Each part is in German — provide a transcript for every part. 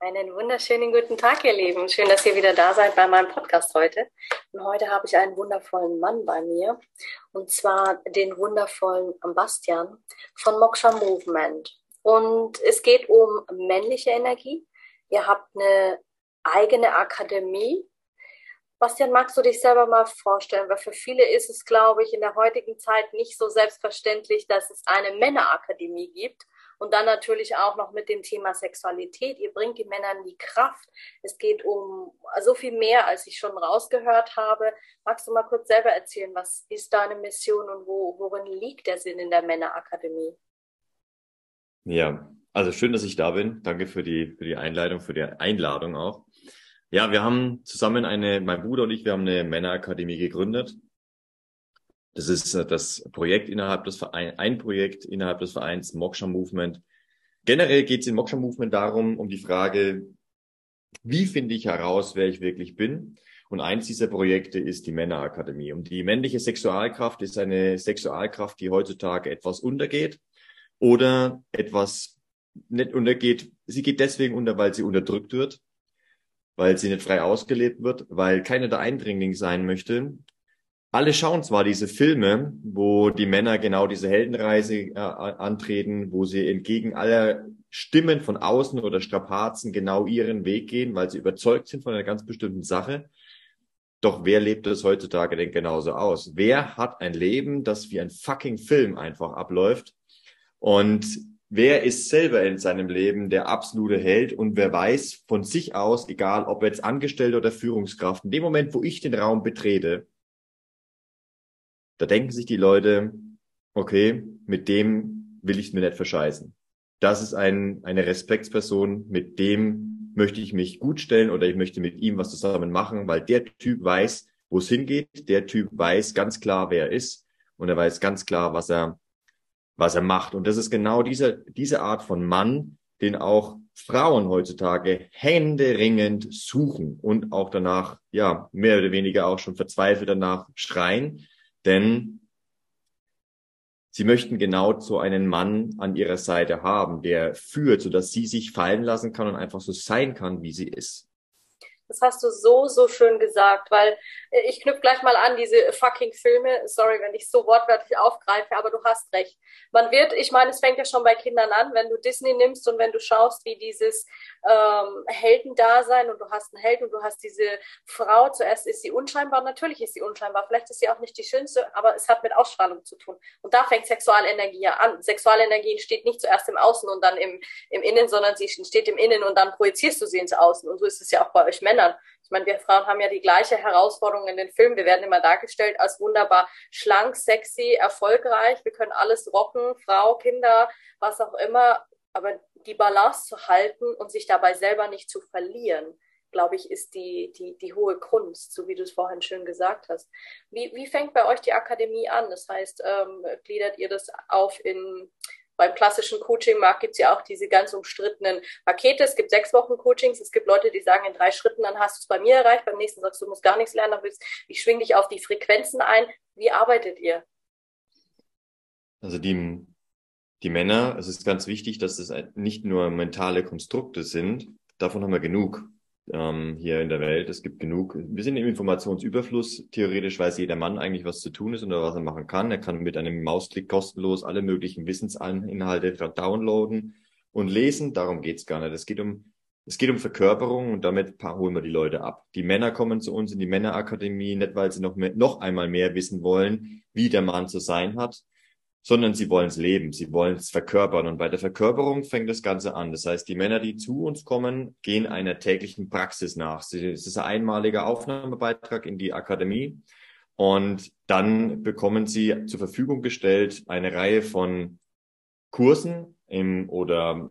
Einen wunderschönen guten Tag, ihr Lieben. Schön, dass ihr wieder da seid bei meinem Podcast heute. Und heute habe ich einen wundervollen Mann bei mir. Und zwar den wundervollen Bastian von Moksha Movement. Und es geht um männliche Energie. Ihr habt eine eigene Akademie. Bastian, magst du dich selber mal vorstellen? Weil für viele ist es, glaube ich, in der heutigen Zeit nicht so selbstverständlich, dass es eine Männerakademie gibt und dann natürlich auch noch mit dem Thema Sexualität. Ihr bringt die Männer in die Kraft. Es geht um so viel mehr, als ich schon rausgehört habe. Magst du mal kurz selber erzählen, was ist deine Mission und wo, worin liegt der Sinn in der Männerakademie? Ja, also schön, dass ich da bin. Danke für die, für die Einleitung, für die Einladung auch. Ja, wir haben zusammen eine, mein Bruder und ich, wir haben eine Männerakademie gegründet. Das ist äh, das Projekt innerhalb des Vereins, ein Projekt innerhalb des Vereins Moksha Movement. Generell geht es in Moksha Movement darum, um die Frage, wie finde ich heraus, wer ich wirklich bin? Und eins dieser Projekte ist die Männerakademie. Und die männliche Sexualkraft ist eine Sexualkraft, die heutzutage etwas untergeht oder etwas nicht untergeht. Sie geht deswegen unter, weil sie unterdrückt wird, weil sie nicht frei ausgelebt wird, weil keiner der Eindringling sein möchte alle schauen zwar diese Filme, wo die Männer genau diese Heldenreise äh, antreten, wo sie entgegen aller Stimmen von außen oder Strapazen genau ihren Weg gehen, weil sie überzeugt sind von einer ganz bestimmten Sache. Doch wer lebt es heutzutage denn genauso aus? Wer hat ein Leben, das wie ein fucking Film einfach abläuft? Und wer ist selber in seinem Leben der absolute Held und wer weiß von sich aus, egal ob jetzt Angestellter oder Führungskraft, in dem Moment, wo ich den Raum betrete, da denken sich die Leute, okay, mit dem will ich es mir nicht verscheißen. Das ist ein, eine Respektsperson, mit dem möchte ich mich gut stellen oder ich möchte mit ihm was zusammen machen, weil der Typ weiß, wo es hingeht. Der Typ weiß ganz klar, wer er ist und er weiß ganz klar, was er, was er macht. Und das ist genau diese, diese Art von Mann, den auch Frauen heutzutage händeringend suchen und auch danach, ja, mehr oder weniger auch schon verzweifelt danach schreien, denn sie möchten genau so einen Mann an ihrer Seite haben, der führt, sodass sie sich fallen lassen kann und einfach so sein kann, wie sie ist. Das hast du so, so schön gesagt, weil äh, ich knüpfe gleich mal an diese fucking Filme. Sorry, wenn ich so wortwörtlich aufgreife, aber du hast recht. Man wird, ich meine, es fängt ja schon bei Kindern an, wenn du Disney nimmst und wenn du schaust, wie dieses ähm, Heldendasein und du hast einen Helden und du hast diese Frau, zuerst ist sie unscheinbar, natürlich ist sie unscheinbar, vielleicht ist sie auch nicht die schönste, aber es hat mit Ausstrahlung zu tun. Und da fängt Sexualenergie ja an. Sexualenergie entsteht nicht zuerst im Außen und dann im, im Innen, sondern sie entsteht im Innen und dann projizierst du sie ins Außen. Und so ist es ja auch bei euch Männern. Männern. Ich meine, wir Frauen haben ja die gleiche Herausforderung in den Filmen. Wir werden immer dargestellt als wunderbar schlank, sexy, erfolgreich. Wir können alles rocken, Frau, Kinder, was auch immer. Aber die Balance zu halten und sich dabei selber nicht zu verlieren, glaube ich, ist die, die, die hohe Kunst, so wie du es vorhin schön gesagt hast. Wie, wie fängt bei euch die Akademie an? Das heißt, ähm, gliedert ihr das auf in beim klassischen Coaching-Markt gibt es ja auch diese ganz umstrittenen Pakete. Es gibt sechs Wochen Coachings. Es gibt Leute, die sagen, in drei Schritten, dann hast du es bei mir erreicht. Beim nächsten sagst du, du musst gar nichts lernen. Willst, ich schwing dich auf die Frequenzen ein. Wie arbeitet ihr? Also die, die Männer, es ist ganz wichtig, dass es nicht nur mentale Konstrukte sind. Davon haben wir genug ähm, hier in der Welt. Es gibt genug. Wir sind im Informationsüberfluss. Theoretisch weiß jeder Mann eigentlich, was zu tun ist oder was er machen kann. Er kann mit einem Mausklick kostenlos alle möglichen Wissensinhalte downloaden und lesen. Darum geht's gar nicht. Es geht um es geht um Verkörperung und damit holen wir die Leute ab. Die Männer kommen zu uns in die Männerakademie, nicht weil sie noch, mehr, noch einmal mehr wissen wollen, wie der Mann zu sein hat, sondern sie wollen es leben, sie wollen es verkörpern. Und bei der Verkörperung fängt das Ganze an. Das heißt, die Männer, die zu uns kommen, gehen einer täglichen Praxis nach. Es ist ein einmaliger Aufnahmebeitrag in die Akademie. Und dann bekommen sie zur Verfügung gestellt eine Reihe von Kursen im, oder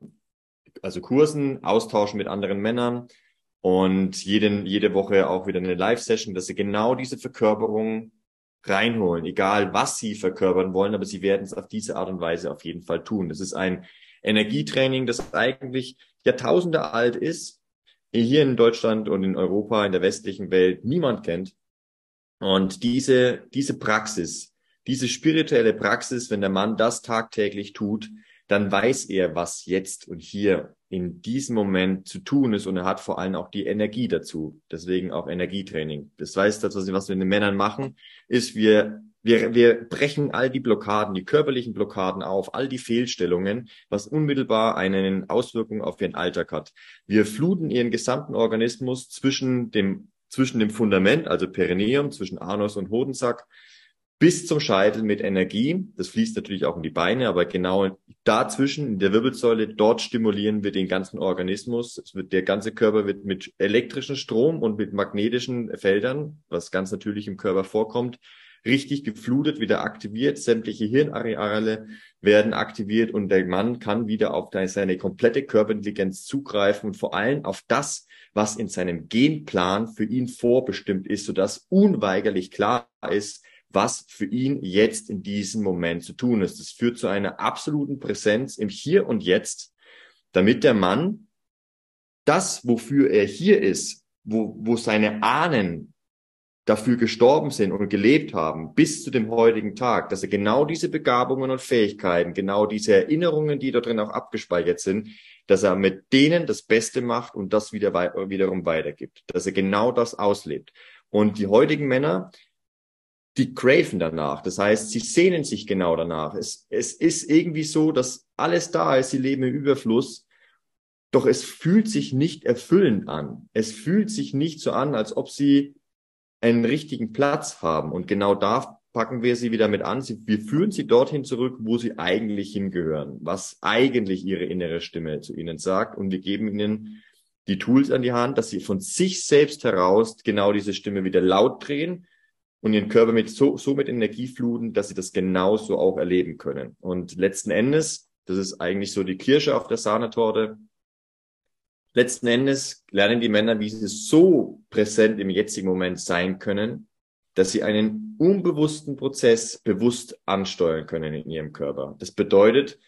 also Kursen, Austausch mit anderen Männern und jeden, jede Woche auch wieder eine Live-Session, dass sie genau diese Verkörperung reinholen, egal was sie verkörpern wollen, aber sie werden es auf diese Art und Weise auf jeden Fall tun. Das ist ein Energietraining, das eigentlich Jahrtausende alt ist, hier in Deutschland und in Europa, in der westlichen Welt niemand kennt. Und diese, diese Praxis, diese spirituelle Praxis, wenn der Mann das tagtäglich tut, dann weiß er, was jetzt und hier in diesem Moment zu tun ist und er hat vor allem auch die Energie dazu. Deswegen auch Energietraining. Das heißt, das, was wir mit den Männern machen, ist, wir, wir, wir brechen all die Blockaden, die körperlichen Blockaden auf, all die Fehlstellungen, was unmittelbar eine Auswirkung auf ihren Alltag hat. Wir fluten ihren gesamten Organismus zwischen dem, zwischen dem Fundament, also Perineum, zwischen Anus und Hodensack, bis zum Scheitel mit Energie. Das fließt natürlich auch in die Beine, aber genau dazwischen in der Wirbelsäule, dort stimulieren wir den ganzen Organismus. Es wird, der ganze Körper wird mit elektrischen Strom und mit magnetischen Feldern, was ganz natürlich im Körper vorkommt, richtig geflutet, wieder aktiviert. Sämtliche Hirnareale werden aktiviert und der Mann kann wieder auf seine komplette Körperintelligenz zugreifen und vor allem auf das, was in seinem Genplan für ihn vorbestimmt ist, sodass unweigerlich klar ist, was für ihn jetzt in diesem Moment zu tun ist. Das führt zu einer absoluten Präsenz im Hier und Jetzt, damit der Mann das, wofür er hier ist, wo, wo seine Ahnen dafür gestorben sind und gelebt haben bis zu dem heutigen Tag, dass er genau diese Begabungen und Fähigkeiten, genau diese Erinnerungen, die da drin auch abgespeichert sind, dass er mit denen das Beste macht und das wieder wiederum weitergibt, dass er genau das auslebt. Und die heutigen Männer, die craven danach. Das heißt, sie sehnen sich genau danach. Es, es ist irgendwie so, dass alles da ist, sie leben im Überfluss, doch es fühlt sich nicht erfüllend an. Es fühlt sich nicht so an, als ob sie einen richtigen Platz haben. Und genau da packen wir sie wieder mit an. Wir führen sie dorthin zurück, wo sie eigentlich hingehören, was eigentlich ihre innere Stimme zu ihnen sagt. Und wir geben ihnen die Tools an die Hand, dass sie von sich selbst heraus genau diese Stimme wieder laut drehen und ihren Körper mit so, so mit Energie fluten, dass sie das genauso auch erleben können. Und letzten Endes, das ist eigentlich so die Kirsche auf der Sahnetorte, letzten Endes lernen die Männer, wie sie so präsent im jetzigen Moment sein können, dass sie einen unbewussten Prozess bewusst ansteuern können in ihrem Körper. Das bedeutet,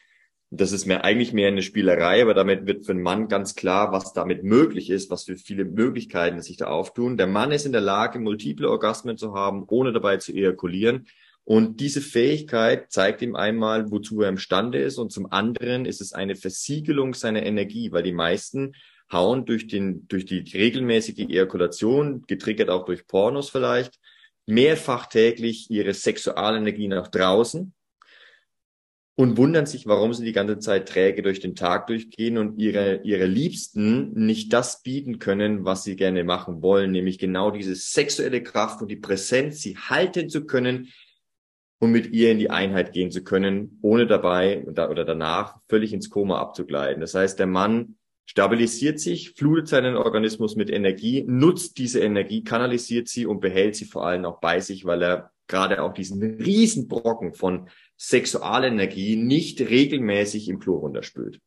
das ist mir eigentlich mehr eine Spielerei, aber damit wird für einen Mann ganz klar, was damit möglich ist, was für viele Möglichkeiten sich da auftun. Der Mann ist in der Lage, multiple Orgasmen zu haben, ohne dabei zu ejakulieren. Und diese Fähigkeit zeigt ihm einmal, wozu er imstande ist. Und zum anderen ist es eine Versiegelung seiner Energie, weil die meisten hauen durch den, durch die regelmäßige Ejakulation, getriggert auch durch Pornos vielleicht, mehrfach täglich ihre Sexualenergie nach draußen und wundern sich, warum sie die ganze Zeit träge durch den Tag durchgehen und ihre, ihre Liebsten nicht das bieten können, was sie gerne machen wollen, nämlich genau diese sexuelle Kraft und die Präsenz, sie halten zu können und mit ihr in die Einheit gehen zu können, ohne dabei oder danach völlig ins Koma abzugleiten. Das heißt, der Mann stabilisiert sich, flutet seinen Organismus mit Energie, nutzt diese Energie, kanalisiert sie und behält sie vor allem auch bei sich, weil er gerade auch diesen Riesenbrocken von Sexualenergie nicht regelmäßig im Klo runterspült.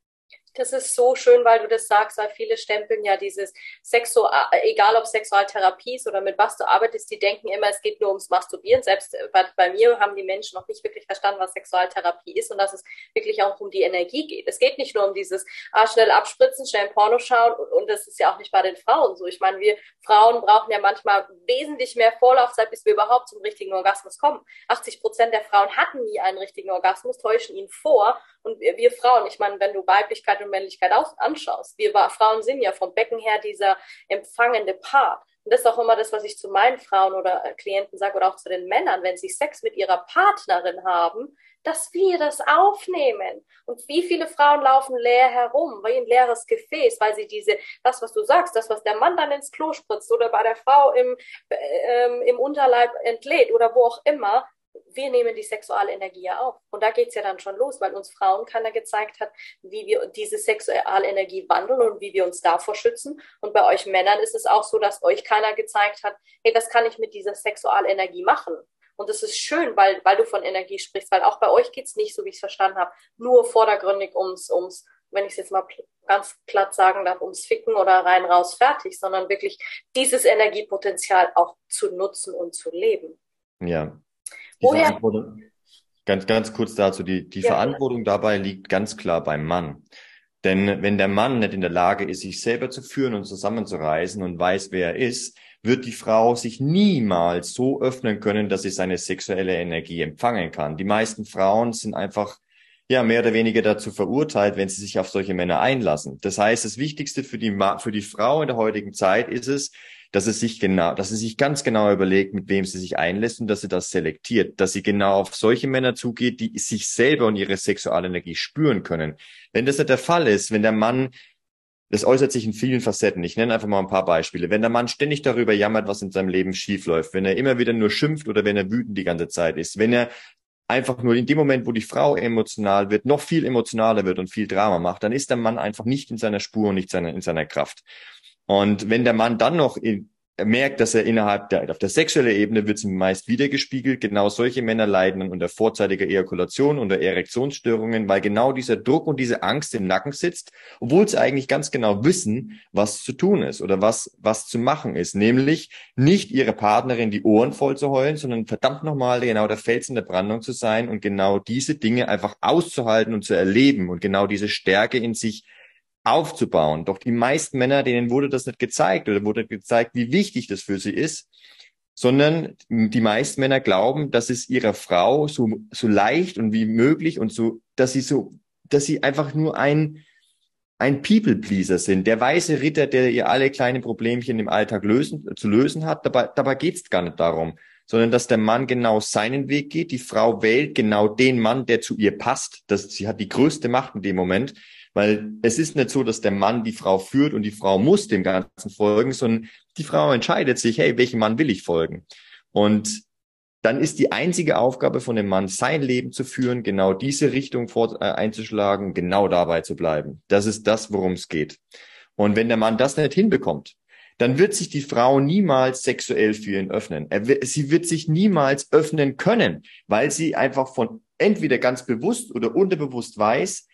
Das ist so schön, weil du das sagst, weil viele stempeln ja dieses Sexual, egal ob Sexualtherapie ist oder mit was du arbeitest, die denken immer, es geht nur ums Masturbieren. Selbst bei, bei, mir haben die Menschen noch nicht wirklich verstanden, was Sexualtherapie ist und dass es wirklich auch um die Energie geht. Es geht nicht nur um dieses ah, schnell abspritzen, schnell Porno schauen und, und das ist ja auch nicht bei den Frauen so. Ich meine, wir Frauen brauchen ja manchmal wesentlich mehr Vorlaufzeit, bis wir überhaupt zum richtigen Orgasmus kommen. 80 Prozent der Frauen hatten nie einen richtigen Orgasmus, täuschen ihn vor und wir, wir Frauen, ich meine, wenn du Weiblichkeit und Männlichkeit aus, anschaust, wir Frauen sind ja vom Becken her dieser empfangende Part. Und das ist auch immer das, was ich zu meinen Frauen oder äh, Klienten sage oder auch zu den Männern, wenn sie Sex mit ihrer Partnerin haben, dass wir das aufnehmen. Und wie viele Frauen laufen leer herum, wie ein leeres Gefäß, weil sie diese, das, was du sagst, das, was der Mann dann ins Klo spritzt oder bei der Frau im, äh, ähm, im Unterleib entlädt oder wo auch immer, wir nehmen die sexuelle Energie ja auf. Und da geht's ja dann schon los, weil uns Frauen keiner gezeigt hat, wie wir diese sexuelle Energie wandeln und wie wir uns davor schützen. Und bei euch Männern ist es auch so, dass euch keiner gezeigt hat, hey, was kann ich mit dieser sexuellen Energie machen? Und das ist schön, weil, weil du von Energie sprichst, weil auch bei euch geht's nicht, so wie ich es verstanden habe, nur vordergründig ums, ums, wenn ich es jetzt mal ganz platt sagen darf, ums Ficken oder rein raus fertig, sondern wirklich dieses Energiepotenzial auch zu nutzen und zu leben. Ja, die? Verantwortung, ganz, ganz kurz dazu, die, die ja. Verantwortung dabei liegt ganz klar beim Mann. Denn wenn der Mann nicht in der Lage ist, sich selber zu führen und zusammenzureißen und weiß, wer er ist, wird die Frau sich niemals so öffnen können, dass sie seine sexuelle Energie empfangen kann. Die meisten Frauen sind einfach ja mehr oder weniger dazu verurteilt, wenn sie sich auf solche Männer einlassen. Das heißt, das Wichtigste für die, für die Frau in der heutigen Zeit ist es, dass es sich genau, dass sie sich ganz genau überlegt, mit wem sie sich einlässt und dass sie das selektiert, dass sie genau auf solche Männer zugeht, die sich selber und ihre Sexualenergie spüren können. Wenn das nicht der Fall ist, wenn der Mann das äußert sich in vielen Facetten. Ich nenne einfach mal ein paar Beispiele. Wenn der Mann ständig darüber jammert, was in seinem Leben schiefläuft, wenn er immer wieder nur schimpft oder wenn er wütend die ganze Zeit ist, wenn er einfach nur in dem Moment, wo die Frau emotional wird, noch viel emotionaler wird und viel Drama macht, dann ist der Mann einfach nicht in seiner Spur und nicht in seiner Kraft. Und wenn der Mann dann noch in, er merkt, dass er innerhalb der, auf der sexuellen Ebene wird es meist wiedergespiegelt. Genau solche Männer leiden dann unter vorzeitiger Ejakulation, unter Erektionsstörungen, weil genau dieser Druck und diese Angst im Nacken sitzt, obwohl sie eigentlich ganz genau wissen, was zu tun ist oder was, was zu machen ist. Nämlich nicht ihre Partnerin die Ohren voll zu heulen, sondern verdammt nochmal genau der Fels in der Brandung zu sein und genau diese Dinge einfach auszuhalten und zu erleben und genau diese Stärke in sich aufzubauen. Doch die meisten Männer, denen wurde das nicht gezeigt oder wurde gezeigt, wie wichtig das für sie ist, sondern die meisten Männer glauben, dass es ihrer Frau so, so leicht und wie möglich und so, dass sie so, dass sie einfach nur ein, ein People-Pleaser sind, der weiße Ritter, der ihr alle kleinen Problemchen im Alltag lösen, zu lösen hat. Dabei, dabei geht's gar nicht darum, sondern dass der Mann genau seinen Weg geht. Die Frau wählt genau den Mann, der zu ihr passt. Das, sie hat die größte Macht in dem Moment. Weil es ist nicht so, dass der Mann die Frau führt und die Frau muss dem Ganzen folgen, sondern die Frau entscheidet sich, hey, welchem Mann will ich folgen? Und dann ist die einzige Aufgabe von dem Mann, sein Leben zu führen, genau diese Richtung vor, äh, einzuschlagen, genau dabei zu bleiben. Das ist das, worum es geht. Und wenn der Mann das nicht hinbekommt, dann wird sich die Frau niemals sexuell für ihn öffnen. Wird, sie wird sich niemals öffnen können, weil sie einfach von entweder ganz bewusst oder unterbewusst weiß,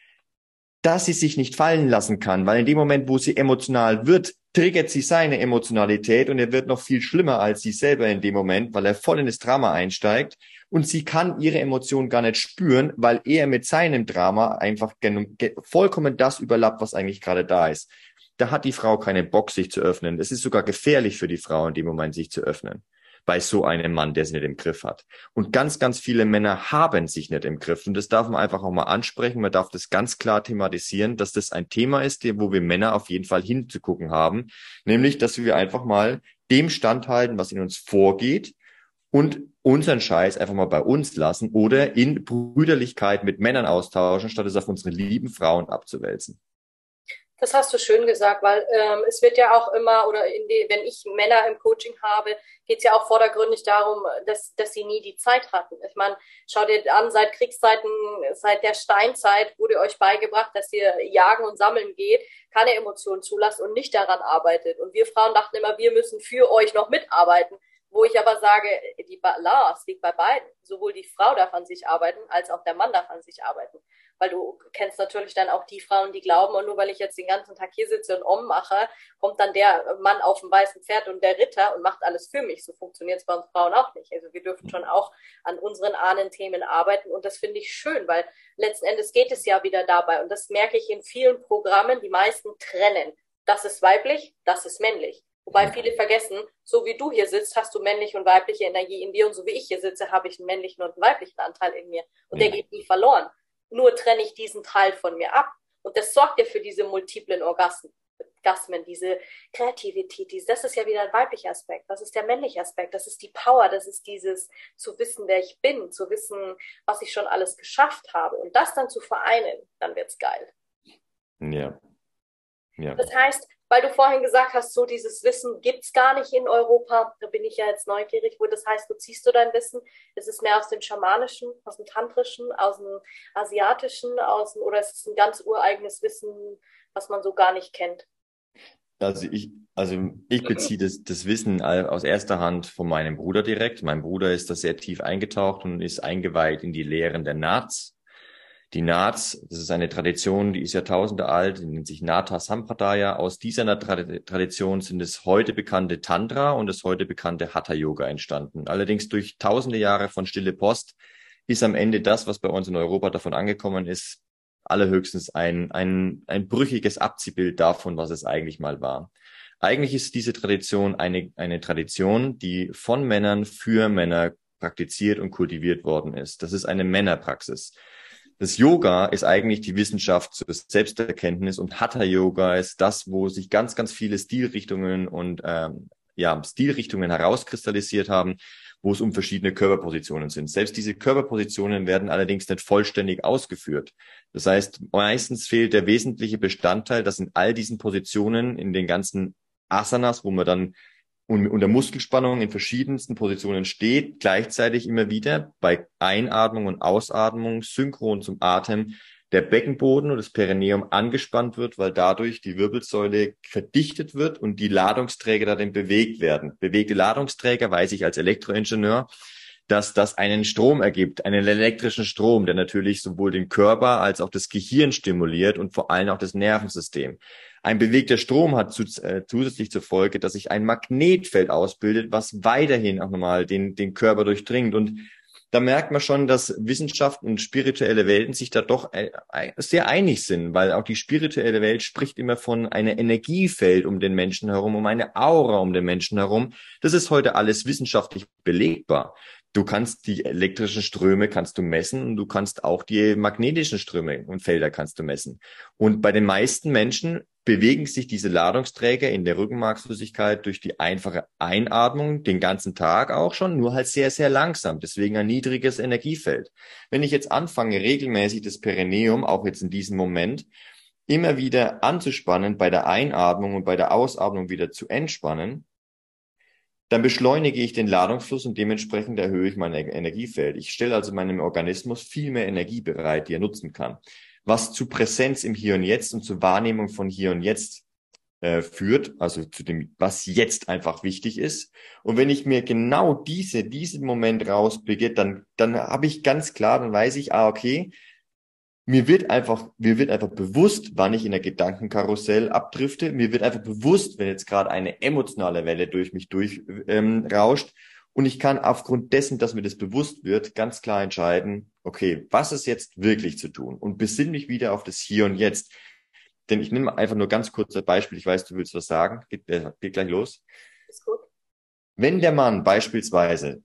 dass sie sich nicht fallen lassen kann, weil in dem Moment, wo sie emotional wird, triggert sie seine Emotionalität und er wird noch viel schlimmer als sie selber in dem Moment, weil er voll in das Drama einsteigt und sie kann ihre Emotionen gar nicht spüren, weil er mit seinem Drama einfach vollkommen das überlappt, was eigentlich gerade da ist. Da hat die Frau keine Bock, sich zu öffnen. Es ist sogar gefährlich für die Frau in dem Moment, sich zu öffnen bei so einem Mann, der es nicht im Griff hat. Und ganz, ganz viele Männer haben sich nicht im Griff. Und das darf man einfach auch mal ansprechen. Man darf das ganz klar thematisieren, dass das ein Thema ist, wo wir Männer auf jeden Fall hinzugucken haben. Nämlich, dass wir einfach mal dem standhalten, was in uns vorgeht und unseren Scheiß einfach mal bei uns lassen oder in Brüderlichkeit mit Männern austauschen, statt es auf unsere lieben Frauen abzuwälzen. Das hast du schön gesagt, weil ähm, es wird ja auch immer, oder die, wenn ich Männer im Coaching habe, geht es ja auch vordergründig darum, dass, dass sie nie die Zeit hatten. Ich meine, schau dir an, seit Kriegszeiten, seit der Steinzeit wurde euch beigebracht, dass ihr jagen und sammeln geht, keine Emotionen zulasst und nicht daran arbeitet. Und wir Frauen dachten immer, wir müssen für euch noch mitarbeiten. Wo ich aber sage, die Balance liegt bei beiden. Sowohl die Frau darf an sich arbeiten, als auch der Mann darf an sich arbeiten weil du kennst natürlich dann auch die Frauen, die glauben, und nur weil ich jetzt den ganzen Tag hier sitze und Om mache, kommt dann der Mann auf dem weißen Pferd und der Ritter und macht alles für mich. So funktioniert es bei uns Frauen auch nicht. Also wir dürfen schon auch an unseren Ahnenthemen arbeiten und das finde ich schön, weil letzten Endes geht es ja wieder dabei und das merke ich in vielen Programmen, die meisten trennen. Das ist weiblich, das ist männlich. Wobei viele vergessen, so wie du hier sitzt, hast du männliche und weibliche Energie in dir und so wie ich hier sitze, habe ich einen männlichen und einen weiblichen Anteil in mir. Und der geht nie verloren. Nur trenne ich diesen Teil von mir ab. Und das sorgt ja für diese multiplen Orgasmen, diese Kreativität, das ist ja wieder ein weiblicher Aspekt. Das ist der männliche Aspekt. Das ist die Power. Das ist dieses zu wissen, wer ich bin, zu wissen, was ich schon alles geschafft habe. Und das dann zu vereinen, dann wird's geil. Ja. ja. Das heißt, weil du vorhin gesagt hast, so dieses Wissen gibt's gar nicht in Europa. Da bin ich ja jetzt neugierig, wo das heißt, wo ziehst du dein Wissen? Ist es mehr aus dem Schamanischen, aus dem Tantrischen, aus dem Asiatischen, aus dem, oder ist es ein ganz ureigenes Wissen, was man so gar nicht kennt? Also ich, also ich beziehe das, das Wissen aus erster Hand von meinem Bruder direkt. Mein Bruder ist da sehr tief eingetaucht und ist eingeweiht in die Lehren der Nats. Die Nats, das ist eine Tradition, die ist Jahrtausende alt, die nennt sich Nata Sampradaya. Aus dieser Tradition sind das heute bekannte Tantra und das heute bekannte Hatha Yoga entstanden. Allerdings durch tausende Jahre von Stille Post ist am Ende das, was bei uns in Europa davon angekommen ist, allerhöchstens ein, ein, ein brüchiges Abziehbild davon, was es eigentlich mal war. Eigentlich ist diese Tradition eine, eine Tradition, die von Männern für Männer praktiziert und kultiviert worden ist. Das ist eine Männerpraxis. Das Yoga ist eigentlich die Wissenschaft zur Selbsterkenntnis und Hatha Yoga ist das, wo sich ganz, ganz viele Stilrichtungen und ähm, ja, Stilrichtungen herauskristallisiert haben, wo es um verschiedene Körperpositionen sind. Selbst diese Körperpositionen werden allerdings nicht vollständig ausgeführt. Das heißt, meistens fehlt der wesentliche Bestandteil, dass in all diesen Positionen, in den ganzen Asanas, wo man dann unter Muskelspannung in verschiedensten Positionen steht, gleichzeitig immer wieder bei Einatmung und Ausatmung synchron zum Atem der Beckenboden und das Perineum angespannt wird, weil dadurch die Wirbelsäule verdichtet wird und die Ladungsträger darin bewegt werden. Bewegte Ladungsträger weiß ich als Elektroingenieur, dass das einen Strom ergibt, einen elektrischen Strom, der natürlich sowohl den Körper als auch das Gehirn stimuliert und vor allem auch das Nervensystem. Ein bewegter Strom hat zu, äh, zusätzlich zur Folge, dass sich ein Magnetfeld ausbildet, was weiterhin auch nochmal den, den Körper durchdringt. Und da merkt man schon, dass Wissenschaft und spirituelle Welten sich da doch äh, sehr einig sind, weil auch die spirituelle Welt spricht immer von einem Energiefeld um den Menschen herum, um eine Aura um den Menschen herum. Das ist heute alles wissenschaftlich belegbar. Du kannst die elektrischen Ströme kannst du messen und du kannst auch die magnetischen Ströme und Felder kannst du messen. Und bei den meisten Menschen bewegen sich diese Ladungsträger in der Rückenmarksflüssigkeit durch die einfache Einatmung den ganzen Tag auch schon, nur halt sehr, sehr langsam. Deswegen ein niedriges Energiefeld. Wenn ich jetzt anfange, regelmäßig das Perineum, auch jetzt in diesem Moment, immer wieder anzuspannen, bei der Einatmung und bei der Ausatmung wieder zu entspannen, dann beschleunige ich den Ladungsfluss und dementsprechend erhöhe ich mein Energiefeld. Ich stelle also meinem Organismus viel mehr Energie bereit, die er nutzen kann, was zu Präsenz im Hier und Jetzt und zur Wahrnehmung von Hier und Jetzt äh, führt, also zu dem, was jetzt einfach wichtig ist. Und wenn ich mir genau diese, diesen Moment rauspicke, dann, dann habe ich ganz klar, dann weiß ich, ah, okay, mir wird einfach, mir wird einfach bewusst, wann ich in der Gedankenkarussell abdrifte. Mir wird einfach bewusst, wenn jetzt gerade eine emotionale Welle durch mich durchrauscht. Ähm, rauscht. und ich kann aufgrund dessen, dass mir das bewusst wird, ganz klar entscheiden, okay, was ist jetzt wirklich zu tun? Und besinn mich wieder auf das Hier und Jetzt. Denn ich nehme einfach nur ganz kurz ein Beispiel. Ich weiß, du willst was sagen. Geht, äh, geht gleich los. Ist gut. Wenn der Mann beispielsweise,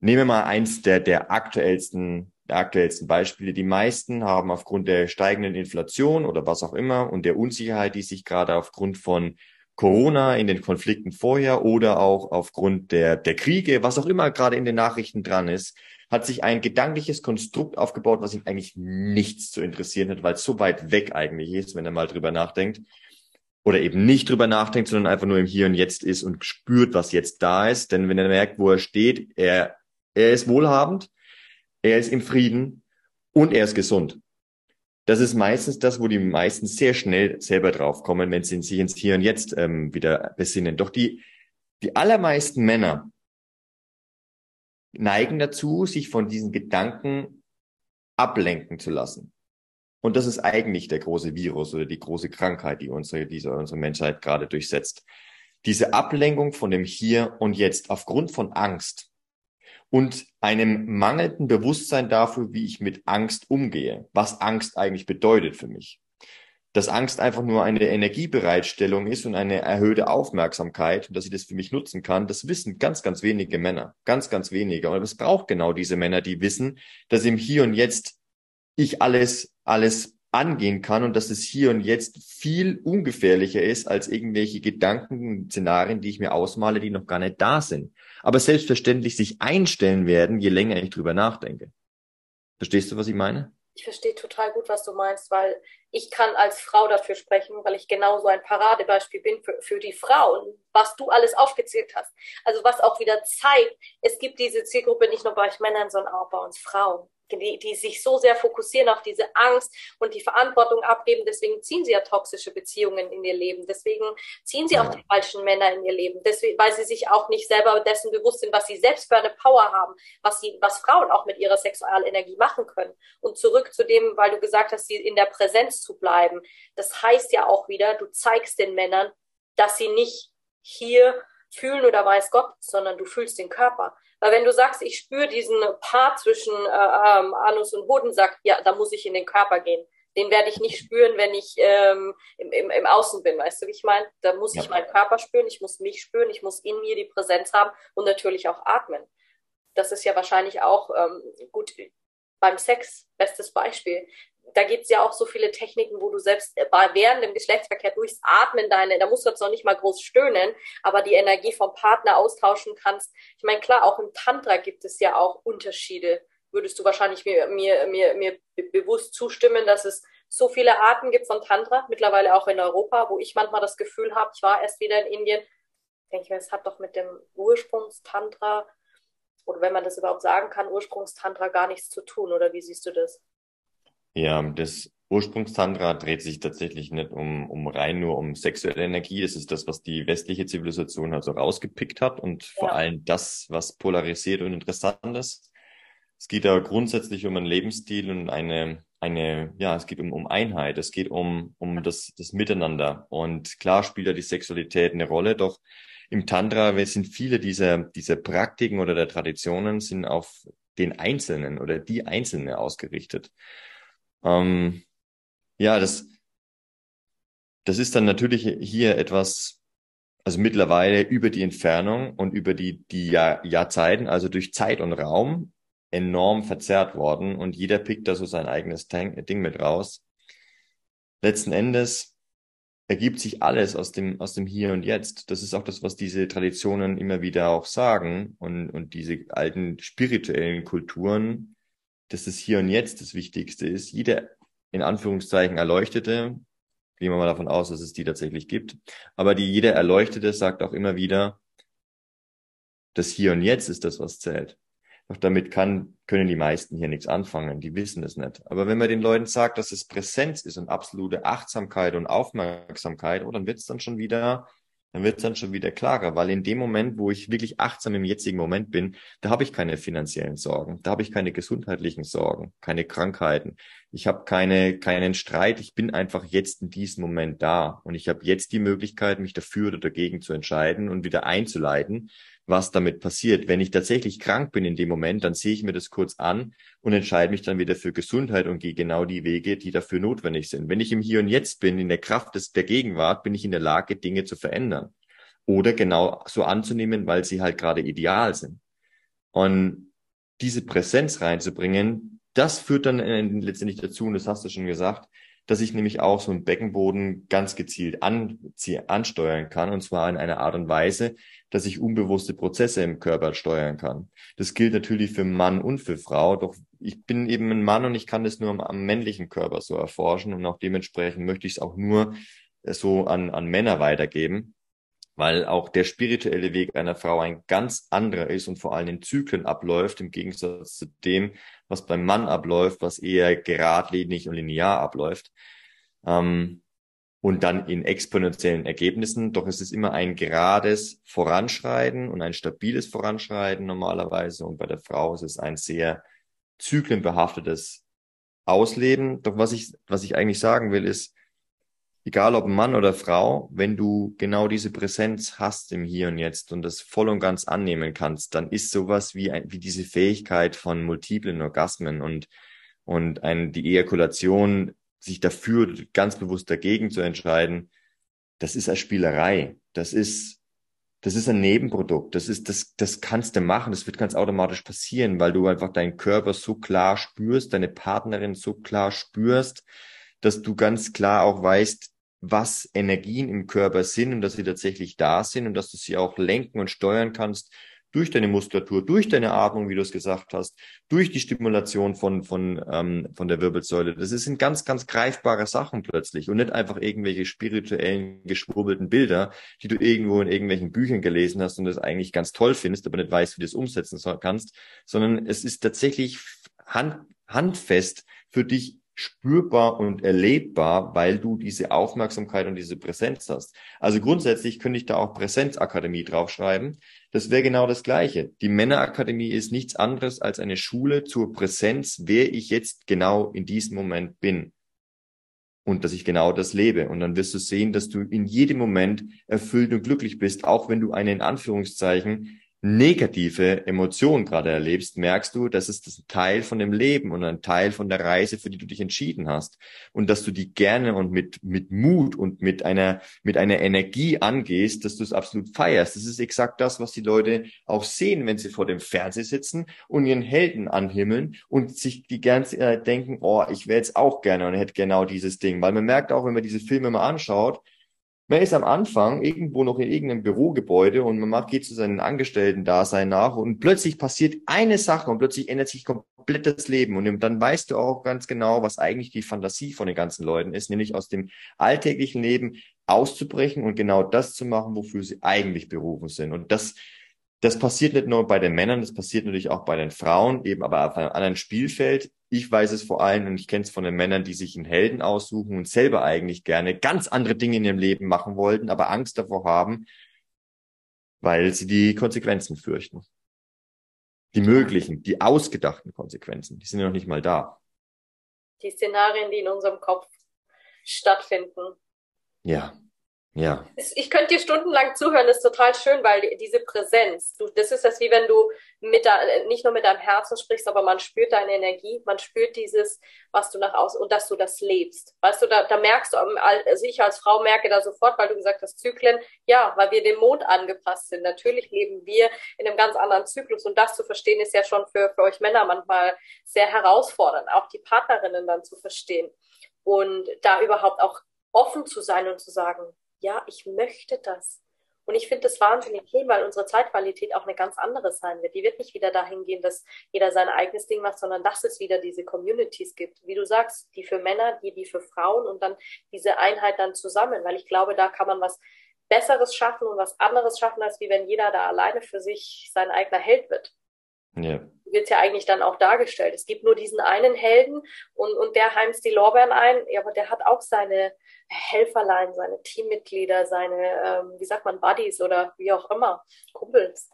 nehme mal eins der, der aktuellsten aktuellsten Beispiele. Die meisten haben aufgrund der steigenden Inflation oder was auch immer und der Unsicherheit, die sich gerade aufgrund von Corona in den Konflikten vorher oder auch aufgrund der, der Kriege, was auch immer gerade in den Nachrichten dran ist, hat sich ein gedankliches Konstrukt aufgebaut, was ihn eigentlich nichts zu interessieren hat, weil es so weit weg eigentlich ist, wenn er mal drüber nachdenkt. Oder eben nicht drüber nachdenkt, sondern einfach nur im Hier und Jetzt ist und spürt, was jetzt da ist. Denn wenn er merkt, wo er steht, er, er ist wohlhabend, er ist im Frieden und er ist gesund. Das ist meistens das, wo die meisten sehr schnell selber draufkommen, wenn sie sich ins Hier und Jetzt ähm, wieder besinnen. Doch die, die allermeisten Männer neigen dazu, sich von diesen Gedanken ablenken zu lassen. Und das ist eigentlich der große Virus oder die große Krankheit, die unsere, diese, unsere Menschheit gerade durchsetzt. Diese Ablenkung von dem Hier und Jetzt aufgrund von Angst und einem mangelnden Bewusstsein dafür, wie ich mit Angst umgehe, was Angst eigentlich bedeutet für mich. Dass Angst einfach nur eine Energiebereitstellung ist und eine erhöhte Aufmerksamkeit und dass ich das für mich nutzen kann, das wissen ganz, ganz wenige Männer. Ganz, ganz wenige. Und es braucht genau diese Männer, die wissen, dass im Hier und Jetzt ich alles, alles angehen kann und dass es hier und jetzt viel ungefährlicher ist als irgendwelche Gedanken, Szenarien, die ich mir ausmale, die noch gar nicht da sind. Aber selbstverständlich sich einstellen werden, je länger ich drüber nachdenke. Verstehst du, was ich meine? Ich verstehe total gut, was du meinst, weil ich kann als Frau dafür sprechen, weil ich genauso ein Paradebeispiel bin für, für die Frauen, was du alles aufgezählt hast. Also was auch wieder zeigt, es gibt diese Zielgruppe nicht nur bei euch Männern, sondern auch bei uns Frauen die, die sich so sehr fokussieren auf diese Angst und die Verantwortung abgeben. Deswegen ziehen sie ja toxische Beziehungen in ihr Leben. Deswegen ziehen sie auch die falschen Männer in ihr Leben. Deswegen, weil sie sich auch nicht selber dessen bewusst sind, was sie selbst für eine Power haben, was sie, was Frauen auch mit ihrer Sexualenergie machen können. Und zurück zu dem, weil du gesagt hast, sie in der Präsenz zu bleiben. Das heißt ja auch wieder, du zeigst den Männern, dass sie nicht hier fühlen oder weiß Gott, sondern du fühlst den Körper. Weil wenn du sagst, ich spüre diesen Part zwischen äh, ähm, Anus und Hodensack, ja, da muss ich in den Körper gehen. Den werde ich nicht spüren, wenn ich ähm, im, im, im Außen bin, weißt du, wie ich meine? Da muss ja. ich meinen Körper spüren, ich muss mich spüren, ich muss in mir die Präsenz haben und natürlich auch atmen. Das ist ja wahrscheinlich auch ähm, gut. beim Sex, bestes Beispiel. Da gibt es ja auch so viele Techniken, wo du selbst während dem Geschlechtsverkehr durchs Atmen deine, da musst du jetzt noch nicht mal groß stöhnen, aber die Energie vom Partner austauschen kannst. Ich meine, klar, auch im Tantra gibt es ja auch Unterschiede. Würdest du wahrscheinlich mir, mir, mir, mir bewusst zustimmen, dass es so viele Arten gibt von Tantra, mittlerweile auch in Europa, wo ich manchmal das Gefühl habe, ich war erst wieder in Indien, denke ich mir, es hat doch mit dem Ursprungstantra oder wenn man das überhaupt sagen kann, Ursprungstantra gar nichts zu tun, oder wie siehst du das? Ja, das Ursprungstantra dreht sich tatsächlich nicht um, um rein nur um sexuelle Energie. Das ist das, was die westliche Zivilisation also rausgepickt hat und vor ja. allem das, was polarisiert und interessant ist. Es geht da grundsätzlich um einen Lebensstil und eine, eine, ja, es geht um, um Einheit. Es geht um, um das, das Miteinander. Und klar spielt da die Sexualität eine Rolle, doch im Tantra sind viele dieser, dieser Praktiken oder der Traditionen sind auf den Einzelnen oder die Einzelne ausgerichtet. Ähm, ja, das, das ist dann natürlich hier etwas, also mittlerweile über die Entfernung und über die, die Jahr, Jahrzeiten, also durch Zeit und Raum enorm verzerrt worden und jeder pickt da so sein eigenes Ding mit raus. Letzten Endes ergibt sich alles aus dem, aus dem Hier und Jetzt. Das ist auch das, was diese Traditionen immer wieder auch sagen und, und diese alten spirituellen Kulturen, dass das Hier und Jetzt das Wichtigste ist. Jeder, in Anführungszeichen, Erleuchtete, gehen wir mal davon aus, dass es die tatsächlich gibt, aber die, jeder Erleuchtete sagt auch immer wieder, das Hier und Jetzt ist das, was zählt. Doch damit kann, können die meisten hier nichts anfangen. Die wissen es nicht. Aber wenn man den Leuten sagt, dass es Präsenz ist und absolute Achtsamkeit und Aufmerksamkeit, oh, dann wird es dann schon wieder, dann wird es dann schon wieder klarer, weil in dem Moment, wo ich wirklich achtsam im jetzigen Moment bin, da habe ich keine finanziellen Sorgen, da habe ich keine gesundheitlichen Sorgen, keine Krankheiten. Ich habe keine, keinen Streit. Ich bin einfach jetzt in diesem Moment da und ich habe jetzt die Möglichkeit, mich dafür oder dagegen zu entscheiden und wieder einzuleiten was damit passiert. Wenn ich tatsächlich krank bin in dem Moment, dann sehe ich mir das kurz an und entscheide mich dann wieder für Gesundheit und gehe genau die Wege, die dafür notwendig sind. Wenn ich im Hier und Jetzt bin, in der Kraft des, der Gegenwart, bin ich in der Lage, Dinge zu verändern oder genau so anzunehmen, weil sie halt gerade ideal sind. Und diese Präsenz reinzubringen, das führt dann letztendlich dazu, und das hast du schon gesagt, dass ich nämlich auch so einen Beckenboden ganz gezielt anziehe, ansteuern kann, und zwar in einer Art und Weise, dass ich unbewusste Prozesse im Körper steuern kann. Das gilt natürlich für Mann und für Frau, doch ich bin eben ein Mann und ich kann das nur am, am männlichen Körper so erforschen und auch dementsprechend möchte ich es auch nur so an, an Männer weitergeben, weil auch der spirituelle Weg einer Frau ein ganz anderer ist und vor allem in Zyklen abläuft, im Gegensatz zu dem, was beim Mann abläuft, was eher geradlinig und linear abläuft. Ähm, und dann in exponentiellen Ergebnissen. Doch es ist immer ein gerades Voranschreiten und ein stabiles Voranschreiten normalerweise. Und bei der Frau ist es ein sehr zyklenbehaftetes Ausleben. Doch was ich, was ich eigentlich sagen will, ist, egal ob Mann oder Frau, wenn du genau diese Präsenz hast im Hier und Jetzt und das voll und ganz annehmen kannst, dann ist sowas wie, ein, wie diese Fähigkeit von multiplen Orgasmen und, und ein, die Ejakulation sich dafür ganz bewusst dagegen zu entscheiden, das ist eine Spielerei. Das ist, das ist ein Nebenprodukt. Das ist, das, das kannst du machen. Das wird ganz automatisch passieren, weil du einfach deinen Körper so klar spürst, deine Partnerin so klar spürst, dass du ganz klar auch weißt, was Energien im Körper sind und dass sie tatsächlich da sind und dass du sie auch lenken und steuern kannst durch deine Muskulatur, durch deine Atmung, wie du es gesagt hast, durch die Stimulation von, von, ähm, von der Wirbelsäule. Das sind ganz, ganz greifbare Sachen plötzlich und nicht einfach irgendwelche spirituellen, geschwurbelten Bilder, die du irgendwo in irgendwelchen Büchern gelesen hast und das eigentlich ganz toll findest, aber nicht weißt, wie du das umsetzen kannst, sondern es ist tatsächlich hand, handfest für dich spürbar und erlebbar, weil du diese Aufmerksamkeit und diese Präsenz hast. Also grundsätzlich könnte ich da auch Präsenzakademie draufschreiben. Das wäre genau das Gleiche. Die Männerakademie ist nichts anderes als eine Schule zur Präsenz, wer ich jetzt genau in diesem Moment bin. Und dass ich genau das lebe. Und dann wirst du sehen, dass du in jedem Moment erfüllt und glücklich bist, auch wenn du eine in Anführungszeichen negative Emotion gerade erlebst, merkst du, das ist das Teil von dem Leben und ein Teil von der Reise, für die du dich entschieden hast. Und dass du die gerne und mit, mit Mut und mit einer, mit einer Energie angehst, dass du es absolut feierst. Das ist exakt das, was die Leute auch sehen, wenn sie vor dem Fernseher sitzen und ihren Helden anhimmeln und sich die ganze Zeit denken, oh, ich wäre jetzt auch gerne und hätte genau dieses Ding. Weil man merkt auch, wenn man diese Filme mal anschaut, man ist am Anfang irgendwo noch in irgendeinem Bürogebäude und man geht zu seinen Angestellten-Dasein nach und plötzlich passiert eine Sache und plötzlich ändert sich komplett das Leben und dann weißt du auch ganz genau, was eigentlich die Fantasie von den ganzen Leuten ist, nämlich aus dem alltäglichen Leben auszubrechen und genau das zu machen, wofür sie eigentlich berufen sind. Und das das passiert nicht nur bei den Männern, das passiert natürlich auch bei den Frauen, eben aber auf einem anderen Spielfeld. Ich weiß es vor allem und ich kenne es von den Männern, die sich einen Helden aussuchen und selber eigentlich gerne ganz andere Dinge in ihrem Leben machen wollten, aber Angst davor haben, weil sie die Konsequenzen fürchten. Die möglichen, die ausgedachten Konsequenzen, die sind ja noch nicht mal da. Die Szenarien, die in unserem Kopf stattfinden. Ja, ja. Ich könnte dir stundenlang zuhören, das ist total schön, weil diese Präsenz, du, das ist das wie wenn du mit der, nicht nur mit deinem Herzen sprichst, aber man spürt deine Energie, man spürt dieses, was du nach außen und dass du das lebst. Weißt du, da, da merkst du, also ich als Frau merke da sofort, weil du gesagt hast, Zyklen, ja, weil wir dem Mond angepasst sind. Natürlich leben wir in einem ganz anderen Zyklus und das zu verstehen ist ja schon für, für euch Männer manchmal sehr herausfordernd, auch die Partnerinnen dann zu verstehen und da überhaupt auch offen zu sein und zu sagen, ja, ich möchte das. Und ich finde das wahnsinnig schön, weil unsere Zeitqualität auch eine ganz andere sein wird. Die wird nicht wieder dahin gehen, dass jeder sein eigenes Ding macht, sondern dass es wieder diese Communities gibt. Wie du sagst, die für Männer, die, die für Frauen und dann diese Einheit dann zusammen. Weil ich glaube, da kann man was Besseres schaffen und was anderes schaffen, als wie wenn jeder da alleine für sich sein eigener Held wird. Ja. Wird ja eigentlich dann auch dargestellt. Es gibt nur diesen einen Helden und, und der heimst die Lorbeeren ein, ja, aber der hat auch seine Helferlein, seine Teammitglieder, seine, ähm, wie sagt man, Buddies oder wie auch immer, Kumpels.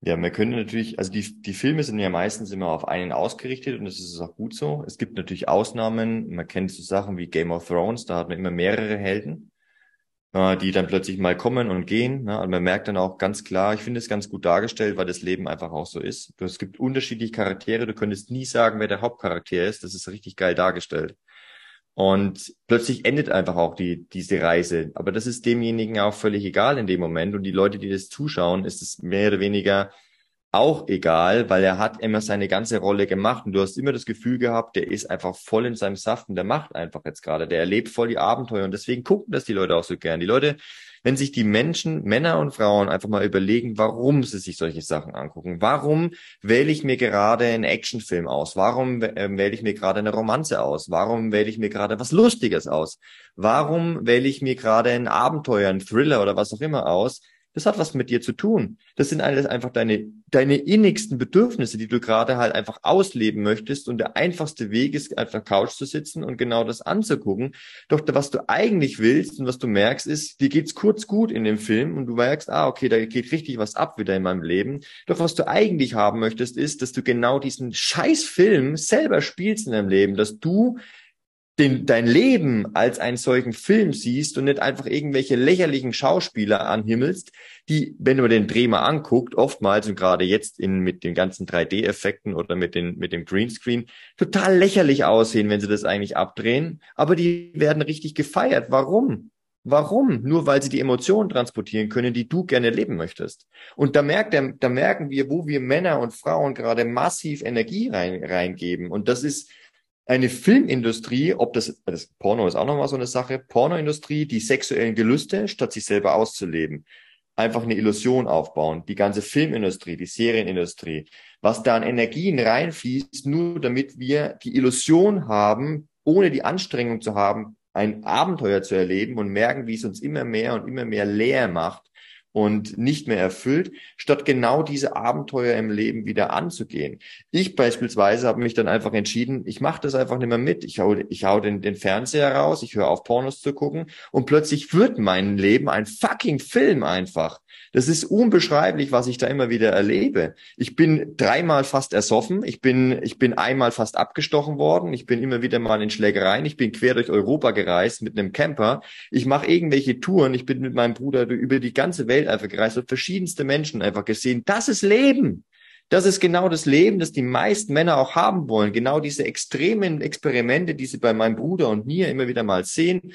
Ja, wir können natürlich, also die, die Filme sind ja meistens immer auf einen ausgerichtet und das ist auch gut so. Es gibt natürlich Ausnahmen. Man kennt so Sachen wie Game of Thrones, da hat man immer mehrere Helden äh, die dann plötzlich mal kommen und gehen. Ne? Und man merkt dann auch ganz klar, ich finde es ganz gut dargestellt, weil das Leben einfach auch so ist. Es gibt unterschiedliche Charaktere, du könntest nie sagen, wer der Hauptcharakter ist. Das ist richtig geil dargestellt. Und plötzlich endet einfach auch die, diese Reise. Aber das ist demjenigen auch völlig egal in dem Moment. Und die Leute, die das zuschauen, ist es mehr oder weniger auch egal, weil er hat immer seine ganze Rolle gemacht und du hast immer das Gefühl gehabt, der ist einfach voll in seinem Saft und der macht einfach jetzt gerade, der erlebt voll die Abenteuer und deswegen gucken das die Leute auch so gern. Die Leute, wenn sich die Menschen, Männer und Frauen einfach mal überlegen, warum sie sich solche Sachen angucken, warum wähle ich mir gerade einen Actionfilm aus, warum äh, wähle ich mir gerade eine Romanze aus, warum wähle ich mir gerade was Lustiges aus, warum wähle ich mir gerade ein Abenteuer, ein Thriller oder was auch immer aus, das hat was mit dir zu tun. Das sind alles einfach deine, deine innigsten Bedürfnisse, die du gerade halt einfach ausleben möchtest. Und der einfachste Weg ist, der Couch zu sitzen und genau das anzugucken. Doch was du eigentlich willst und was du merkst, ist, dir geht's kurz gut in dem Film und du merkst, ah, okay, da geht richtig was ab wieder in meinem Leben. Doch was du eigentlich haben möchtest, ist, dass du genau diesen scheiß Film selber spielst in deinem Leben, dass du den, dein Leben als einen solchen Film siehst und nicht einfach irgendwelche lächerlichen Schauspieler anhimmelst, die, wenn man den Dreh mal anguckt, oftmals und gerade jetzt in, mit den ganzen 3D-Effekten oder mit, den, mit dem Greenscreen, total lächerlich aussehen, wenn sie das eigentlich abdrehen. Aber die werden richtig gefeiert. Warum? Warum? Nur weil sie die Emotionen transportieren können, die du gerne leben möchtest. Und da merkt er, da merken wir, wo wir Männer und Frauen gerade massiv Energie rein, reingeben. Und das ist, eine Filmindustrie, ob das, das Porno ist auch nochmal so eine Sache, Pornoindustrie, die sexuellen Gelüste, statt sich selber auszuleben, einfach eine Illusion aufbauen. Die ganze Filmindustrie, die Serienindustrie, was da an Energien reinfließt, nur damit wir die Illusion haben, ohne die Anstrengung zu haben, ein Abenteuer zu erleben und merken, wie es uns immer mehr und immer mehr leer macht und nicht mehr erfüllt, statt genau diese Abenteuer im Leben wieder anzugehen. Ich beispielsweise habe mich dann einfach entschieden, ich mache das einfach nicht mehr mit. Ich hau, ich hau den, den Fernseher raus, ich höre auf Pornos zu gucken und plötzlich wird mein Leben ein fucking Film einfach. Das ist unbeschreiblich, was ich da immer wieder erlebe. Ich bin dreimal fast ersoffen. Ich bin, ich bin einmal fast abgestochen worden. Ich bin immer wieder mal in Schlägereien. Ich bin quer durch Europa gereist mit einem Camper. Ich mache irgendwelche Touren. Ich bin mit meinem Bruder über die ganze Welt Welt einfach gereist und verschiedenste Menschen einfach gesehen. Das ist Leben. Das ist genau das Leben, das die meisten Männer auch haben wollen. Genau diese extremen Experimente, die sie bei meinem Bruder und mir immer wieder mal sehen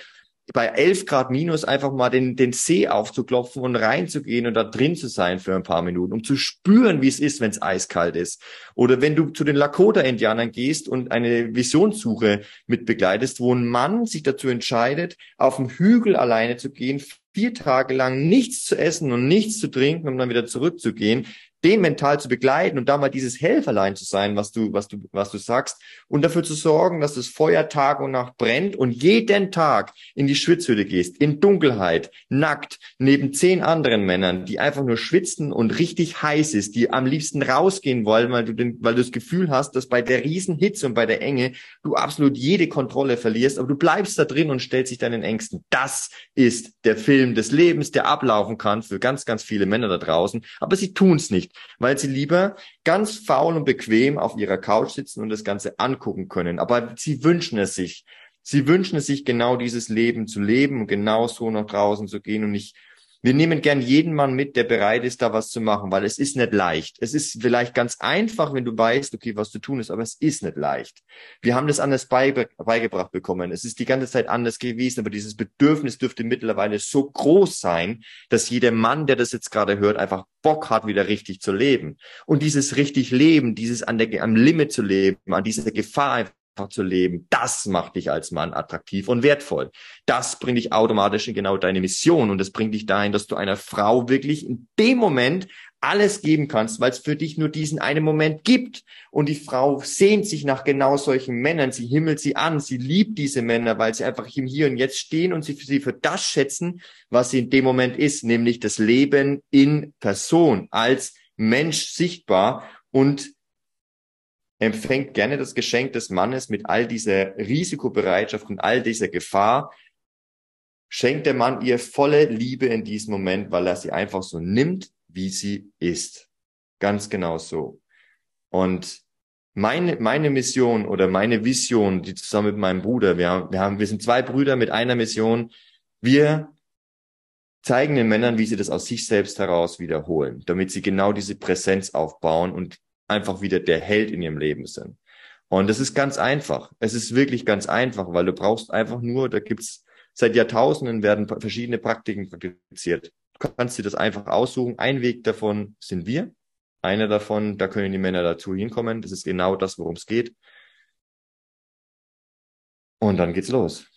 bei 11 Grad minus einfach mal den, den See aufzuklopfen und reinzugehen und da drin zu sein für ein paar Minuten, um zu spüren, wie es ist, wenn es eiskalt ist. Oder wenn du zu den Lakota-Indianern gehst und eine Visionssuche mit begleitest, wo ein Mann sich dazu entscheidet, auf dem Hügel alleine zu gehen, vier Tage lang nichts zu essen und nichts zu trinken, um dann wieder zurückzugehen, den mental zu begleiten und da mal dieses Helferlein zu sein, was du, was du, was du sagst und dafür zu sorgen, dass das Feuer Tag und Nacht brennt und jeden Tag in die Schwitzhütte gehst, in Dunkelheit, nackt, neben zehn anderen Männern, die einfach nur schwitzen und richtig heiß ist, die am liebsten rausgehen wollen, weil du den, weil du das Gefühl hast, dass bei der Riesenhitze und bei der Enge du absolut jede Kontrolle verlierst, aber du bleibst da drin und stellst dich deinen Ängsten. Das ist der Film des Lebens, der ablaufen kann für ganz, ganz viele Männer da draußen, aber sie tun's nicht weil sie lieber ganz faul und bequem auf ihrer Couch sitzen und das Ganze angucken können. Aber sie wünschen es sich. Sie wünschen es sich, genau dieses Leben zu leben und genau so nach draußen zu gehen und nicht wir nehmen gern jeden Mann mit, der bereit ist, da was zu machen, weil es ist nicht leicht. Es ist vielleicht ganz einfach, wenn du weißt, okay, was zu tun ist, aber es ist nicht leicht. Wir haben das anders beige beigebracht bekommen. Es ist die ganze Zeit anders gewesen, aber dieses Bedürfnis dürfte mittlerweile so groß sein, dass jeder Mann, der das jetzt gerade hört, einfach Bock hat, wieder richtig zu leben. Und dieses richtig Leben, dieses an der, am Limit zu leben, an dieser Gefahr zu leben, das macht dich als Mann attraktiv und wertvoll. Das bringt dich automatisch in genau deine Mission und das bringt dich dahin, dass du einer Frau wirklich in dem Moment alles geben kannst, weil es für dich nur diesen einen Moment gibt. Und die Frau sehnt sich nach genau solchen Männern. Sie himmelt sie an. Sie liebt diese Männer, weil sie einfach im Hier und Jetzt stehen und sie für sie für das schätzen, was sie in dem Moment ist, nämlich das Leben in Person als Mensch sichtbar und empfängt gerne das Geschenk des Mannes mit all dieser Risikobereitschaft und all dieser Gefahr. Schenkt der Mann ihr volle Liebe in diesem Moment, weil er sie einfach so nimmt, wie sie ist. Ganz genau so. Und meine, meine Mission oder meine Vision, die zusammen mit meinem Bruder, wir haben, wir haben, wir sind zwei Brüder mit einer Mission. Wir zeigen den Männern, wie sie das aus sich selbst heraus wiederholen, damit sie genau diese Präsenz aufbauen und einfach wieder der Held in ihrem Leben sind. Und das ist ganz einfach. Es ist wirklich ganz einfach, weil du brauchst einfach nur, da gibt's seit Jahrtausenden werden verschiedene Praktiken praktiziert. Du kannst dir das einfach aussuchen. Ein Weg davon sind wir. Einer davon, da können die Männer dazu hinkommen. Das ist genau das, worum es geht. Und dann geht's los.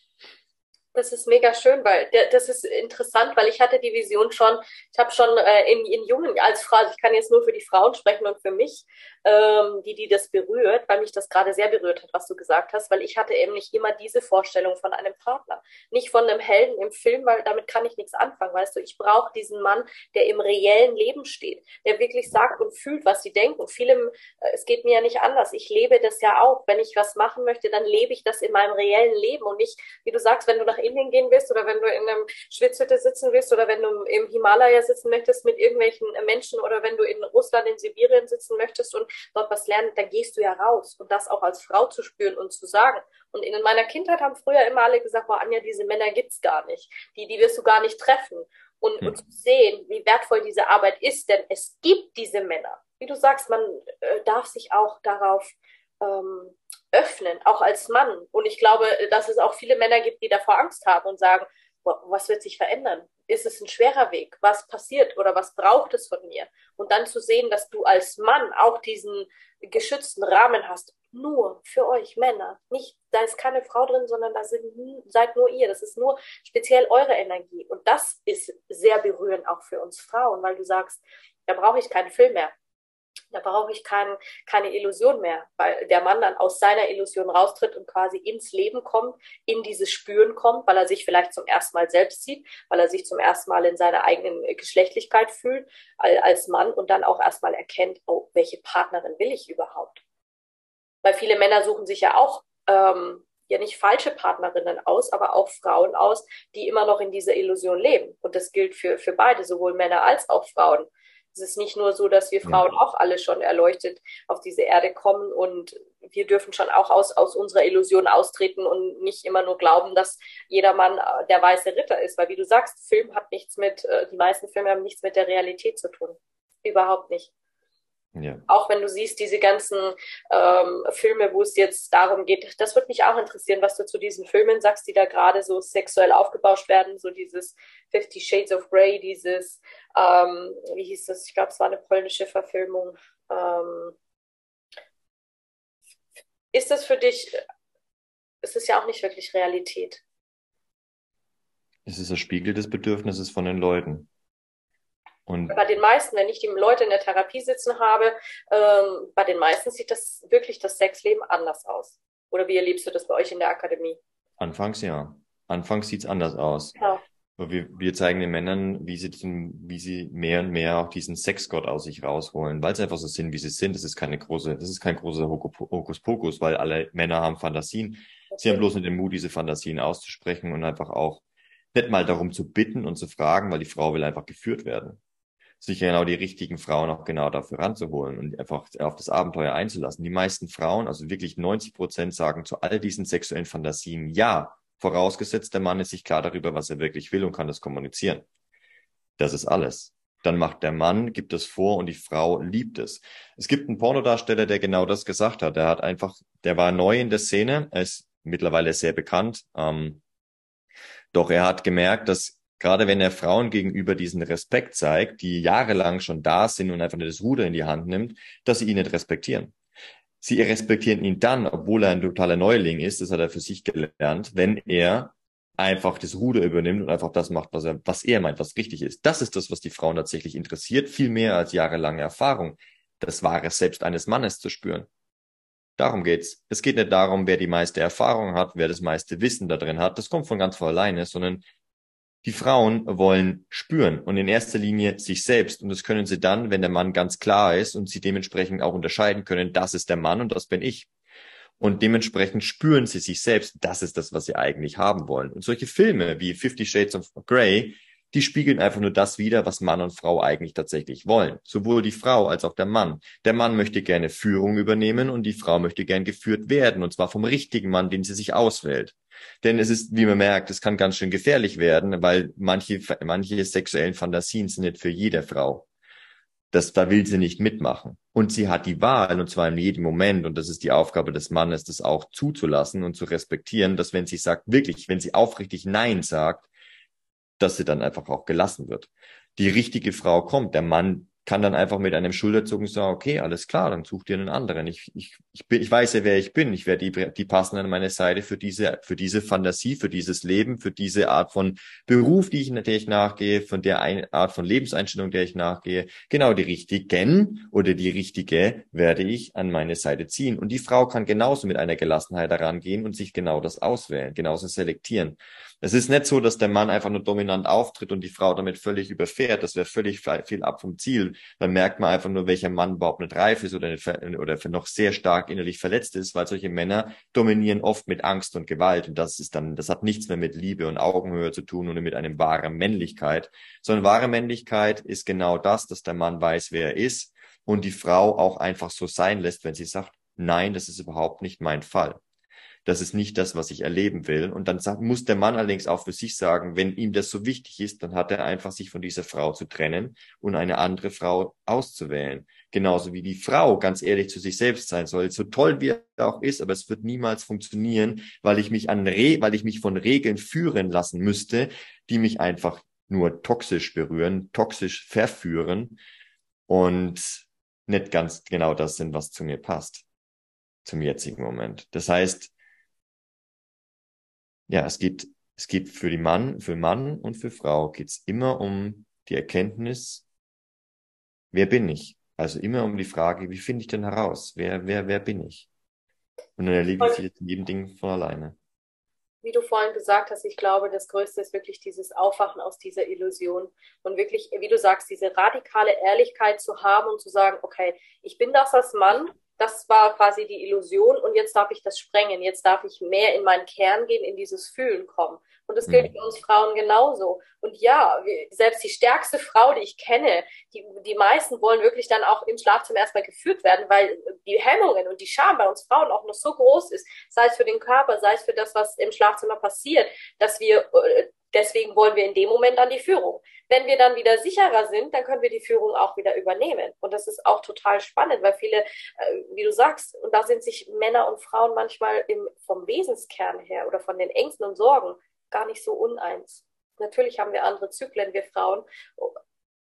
Das ist mega schön, weil das ist interessant, weil ich hatte die Vision schon, ich habe schon äh, in, in jungen, als Frau, also ich kann jetzt nur für die Frauen sprechen und für mich, ähm, die, die das berührt, weil mich das gerade sehr berührt hat, was du gesagt hast, weil ich hatte eben nicht immer diese Vorstellung von einem Partner. Nicht von einem Helden im Film, weil damit kann ich nichts anfangen, weißt du. Ich brauche diesen Mann, der im reellen Leben steht, der wirklich sagt und fühlt, was sie denken. Vielem, äh, es geht mir ja nicht anders. Ich lebe das ja auch. Wenn ich was machen möchte, dann lebe ich das in meinem reellen Leben und nicht, wie du sagst, wenn du nach Indien gehen willst oder wenn du in einem Schwitzhütte sitzen willst oder wenn du im Himalaya sitzen möchtest mit irgendwelchen Menschen oder wenn du in Russland, in Sibirien sitzen möchtest und dort was lernen, dann gehst du ja raus und das auch als Frau zu spüren und zu sagen. Und in meiner Kindheit haben früher immer alle gesagt, boah, Anja, diese Männer gibt's gar nicht. Die, die wirst du gar nicht treffen. Und, hm. und zu sehen, wie wertvoll diese Arbeit ist, denn es gibt diese Männer. Wie du sagst, man äh, darf sich auch darauf ähm, öffnen, auch als Mann. Und ich glaube, dass es auch viele Männer gibt, die davor Angst haben und sagen, was wird sich verändern? Ist es ein schwerer Weg? Was passiert oder was braucht es von mir? Und dann zu sehen, dass du als Mann auch diesen geschützten Rahmen hast, nur für euch Männer. Nicht, da ist keine Frau drin, sondern da sind, seid nur ihr. Das ist nur speziell eure Energie. Und das ist sehr berührend auch für uns Frauen, weil du sagst, da brauche ich keinen Film mehr. Da brauche ich kein, keine Illusion mehr, weil der Mann dann aus seiner Illusion raustritt und quasi ins Leben kommt, in dieses Spüren kommt, weil er sich vielleicht zum ersten Mal selbst sieht, weil er sich zum ersten Mal in seiner eigenen Geschlechtlichkeit fühlt als Mann und dann auch erstmal erkennt, oh, welche Partnerin will ich überhaupt? Weil viele Männer suchen sich ja auch ähm, ja nicht falsche Partnerinnen aus, aber auch Frauen aus, die immer noch in dieser Illusion leben. Und das gilt für, für beide, sowohl Männer als auch Frauen Es ist nicht nur so, dass wir Frauen ja. auch alle schon erleuchtet auf diese Erde kommen und wir dürfen schon auch aus, aus unserer Illusion austreten und nicht immer nur glauben, dass jeder Mann äh, der weiße Ritter ist. Weil wie du sagst, Film hat nichts mit, äh, die meisten Filme haben nichts mit der Realität zu tun. Überhaupt nicht. Ja. Auch wenn du siehst, diese ganzen ähm, Filme, wo es jetzt darum geht, das würde mich auch interessieren, was du zu diesen Filmen sagst, die da gerade so sexuell aufgebauscht werden, so dieses Fifty Shades of Grey, dieses, ähm, wie hieß das, ich glaube, es war eine polnische Verfilmung. Ähm, ist das für dich, ist es ja auch nicht wirklich Realität? Es ist das Spiegel des Bedürfnisses von den Leuten. Und bei den meisten, wenn ich die Leute in der Therapie sitzen habe, ähm, bei den meisten sieht das wirklich das Sexleben anders aus. Oder wie erlebst du das bei euch in der Akademie? Anfangs ja. Anfangs sieht es anders aus. Ja. Wir, wir zeigen den Männern, wie sie, diesen, wie sie mehr und mehr auch diesen Sexgott aus sich rausholen, weil sie einfach so sind, wie sie sind. Das ist keine große, das ist kein großer Hokuspokus, weil alle Männer haben Fantasien. Okay. Sie haben bloß nicht den Mut, diese Fantasien auszusprechen und einfach auch nicht mal darum zu bitten und zu fragen, weil die Frau will einfach geführt werden sich genau die richtigen Frauen auch genau dafür ranzuholen und einfach auf das Abenteuer einzulassen. Die meisten Frauen, also wirklich 90 Prozent, sagen zu all diesen sexuellen Fantasien ja, vorausgesetzt der Mann ist sich klar darüber, was er wirklich will und kann das kommunizieren. Das ist alles. Dann macht der Mann, gibt es vor und die Frau liebt es. Es gibt einen Pornodarsteller, der genau das gesagt hat. Der hat einfach, der war neu in der Szene, er ist mittlerweile sehr bekannt. Ähm, doch er hat gemerkt, dass gerade wenn er Frauen gegenüber diesen Respekt zeigt, die jahrelang schon da sind und einfach nur das Ruder in die Hand nimmt, dass sie ihn nicht respektieren. Sie respektieren ihn dann, obwohl er ein totaler Neuling ist, das hat er für sich gelernt, wenn er einfach das Ruder übernimmt und einfach das macht, was er, was er meint, was richtig ist. Das ist das, was die Frauen tatsächlich interessiert, viel mehr als jahrelange Erfahrung, das wahre Selbst eines Mannes zu spüren. Darum geht's. Es geht nicht darum, wer die meiste Erfahrung hat, wer das meiste Wissen da drin hat. Das kommt von ganz von alleine, sondern die Frauen wollen spüren und in erster Linie sich selbst. Und das können sie dann, wenn der Mann ganz klar ist und sie dementsprechend auch unterscheiden können, das ist der Mann und das bin ich. Und dementsprechend spüren sie sich selbst, das ist das, was sie eigentlich haben wollen. Und solche Filme wie Fifty Shades of Grey, die spiegeln einfach nur das wider, was Mann und Frau eigentlich tatsächlich wollen. Sowohl die Frau als auch der Mann. Der Mann möchte gerne Führung übernehmen und die Frau möchte gern geführt werden. Und zwar vom richtigen Mann, den sie sich auswählt. Denn es ist, wie man merkt, es kann ganz schön gefährlich werden, weil manche, manche sexuellen Fantasien sind nicht für jede Frau. Das, da will sie nicht mitmachen. Und sie hat die Wahl, und zwar in jedem Moment, und das ist die Aufgabe des Mannes, das auch zuzulassen und zu respektieren, dass wenn sie sagt, wirklich, wenn sie aufrichtig Nein sagt, dass sie dann einfach auch gelassen wird. Die richtige Frau kommt, der Mann kann dann einfach mit einem Schulterzucken sagen, okay, alles klar, dann such dir einen anderen. Ich, ich, ich, bin, ich weiß ja, wer ich bin. Ich werde die, die passen an meine Seite für diese, für diese Fantasie, für dieses Leben, für diese Art von Beruf, die ich, der ich nachgehe, von der ein, Art von Lebenseinstellung, der ich nachgehe. Genau die richtigen oder die richtige werde ich an meine Seite ziehen. Und die Frau kann genauso mit einer Gelassenheit herangehen und sich genau das auswählen, genauso selektieren. Es ist nicht so, dass der Mann einfach nur dominant auftritt und die Frau damit völlig überfährt. Das wäre völlig viel ab vom Ziel. Dann merkt man einfach nur, welcher Mann überhaupt nicht reif ist oder, nicht, oder noch sehr stark innerlich verletzt ist, weil solche Männer dominieren oft mit Angst und Gewalt. Und das ist dann, das hat nichts mehr mit Liebe und Augenhöhe zu tun oder mit einem wahren Männlichkeit, sondern wahre Männlichkeit ist genau das, dass der Mann weiß, wer er ist und die Frau auch einfach so sein lässt, wenn sie sagt, nein, das ist überhaupt nicht mein Fall das ist nicht das, was ich erleben will. Und dann muss der Mann allerdings auch für sich sagen, wenn ihm das so wichtig ist, dann hat er einfach sich von dieser Frau zu trennen und eine andere Frau auszuwählen. Genauso wie die Frau ganz ehrlich zu sich selbst sein soll, so toll wie er auch ist, aber es wird niemals funktionieren, weil ich mich an Re weil ich mich von Regeln führen lassen müsste, die mich einfach nur toxisch berühren, toxisch verführen und nicht ganz genau das sind, was zu mir passt zum jetzigen Moment. Das heißt, ja, es geht, es geht für die Mann, für Mann und für Frau geht's immer um die Erkenntnis, wer bin ich? Also immer um die Frage, wie finde ich denn heraus? Wer, wer, wer bin ich? Und dann erlebe ich in jedem Ding von alleine. Wie du vorhin gesagt hast, ich glaube, das Größte ist wirklich dieses Aufwachen aus dieser Illusion und wirklich, wie du sagst, diese radikale Ehrlichkeit zu haben und zu sagen, okay, ich bin das als Mann, das war quasi die Illusion und jetzt darf ich das sprengen. Jetzt darf ich mehr in meinen Kern gehen, in dieses Fühlen kommen. Und das gilt mhm. für uns Frauen genauso. Und ja, selbst die stärkste Frau, die ich kenne, die, die meisten wollen wirklich dann auch im Schlafzimmer erstmal geführt werden, weil die Hemmungen und die Scham bei uns Frauen auch noch so groß ist, sei es für den Körper, sei es für das, was im Schlafzimmer passiert, dass wir äh, Deswegen wollen wir in dem Moment dann die Führung. Wenn wir dann wieder sicherer sind, dann können wir die Führung auch wieder übernehmen. Und das ist auch total spannend, weil viele, äh, wie du sagst, und da sind sich Männer und Frauen manchmal im, vom Wesenskern her oder von den Ängsten und Sorgen gar nicht so uneins. Natürlich haben wir andere Zyklen, wir Frauen.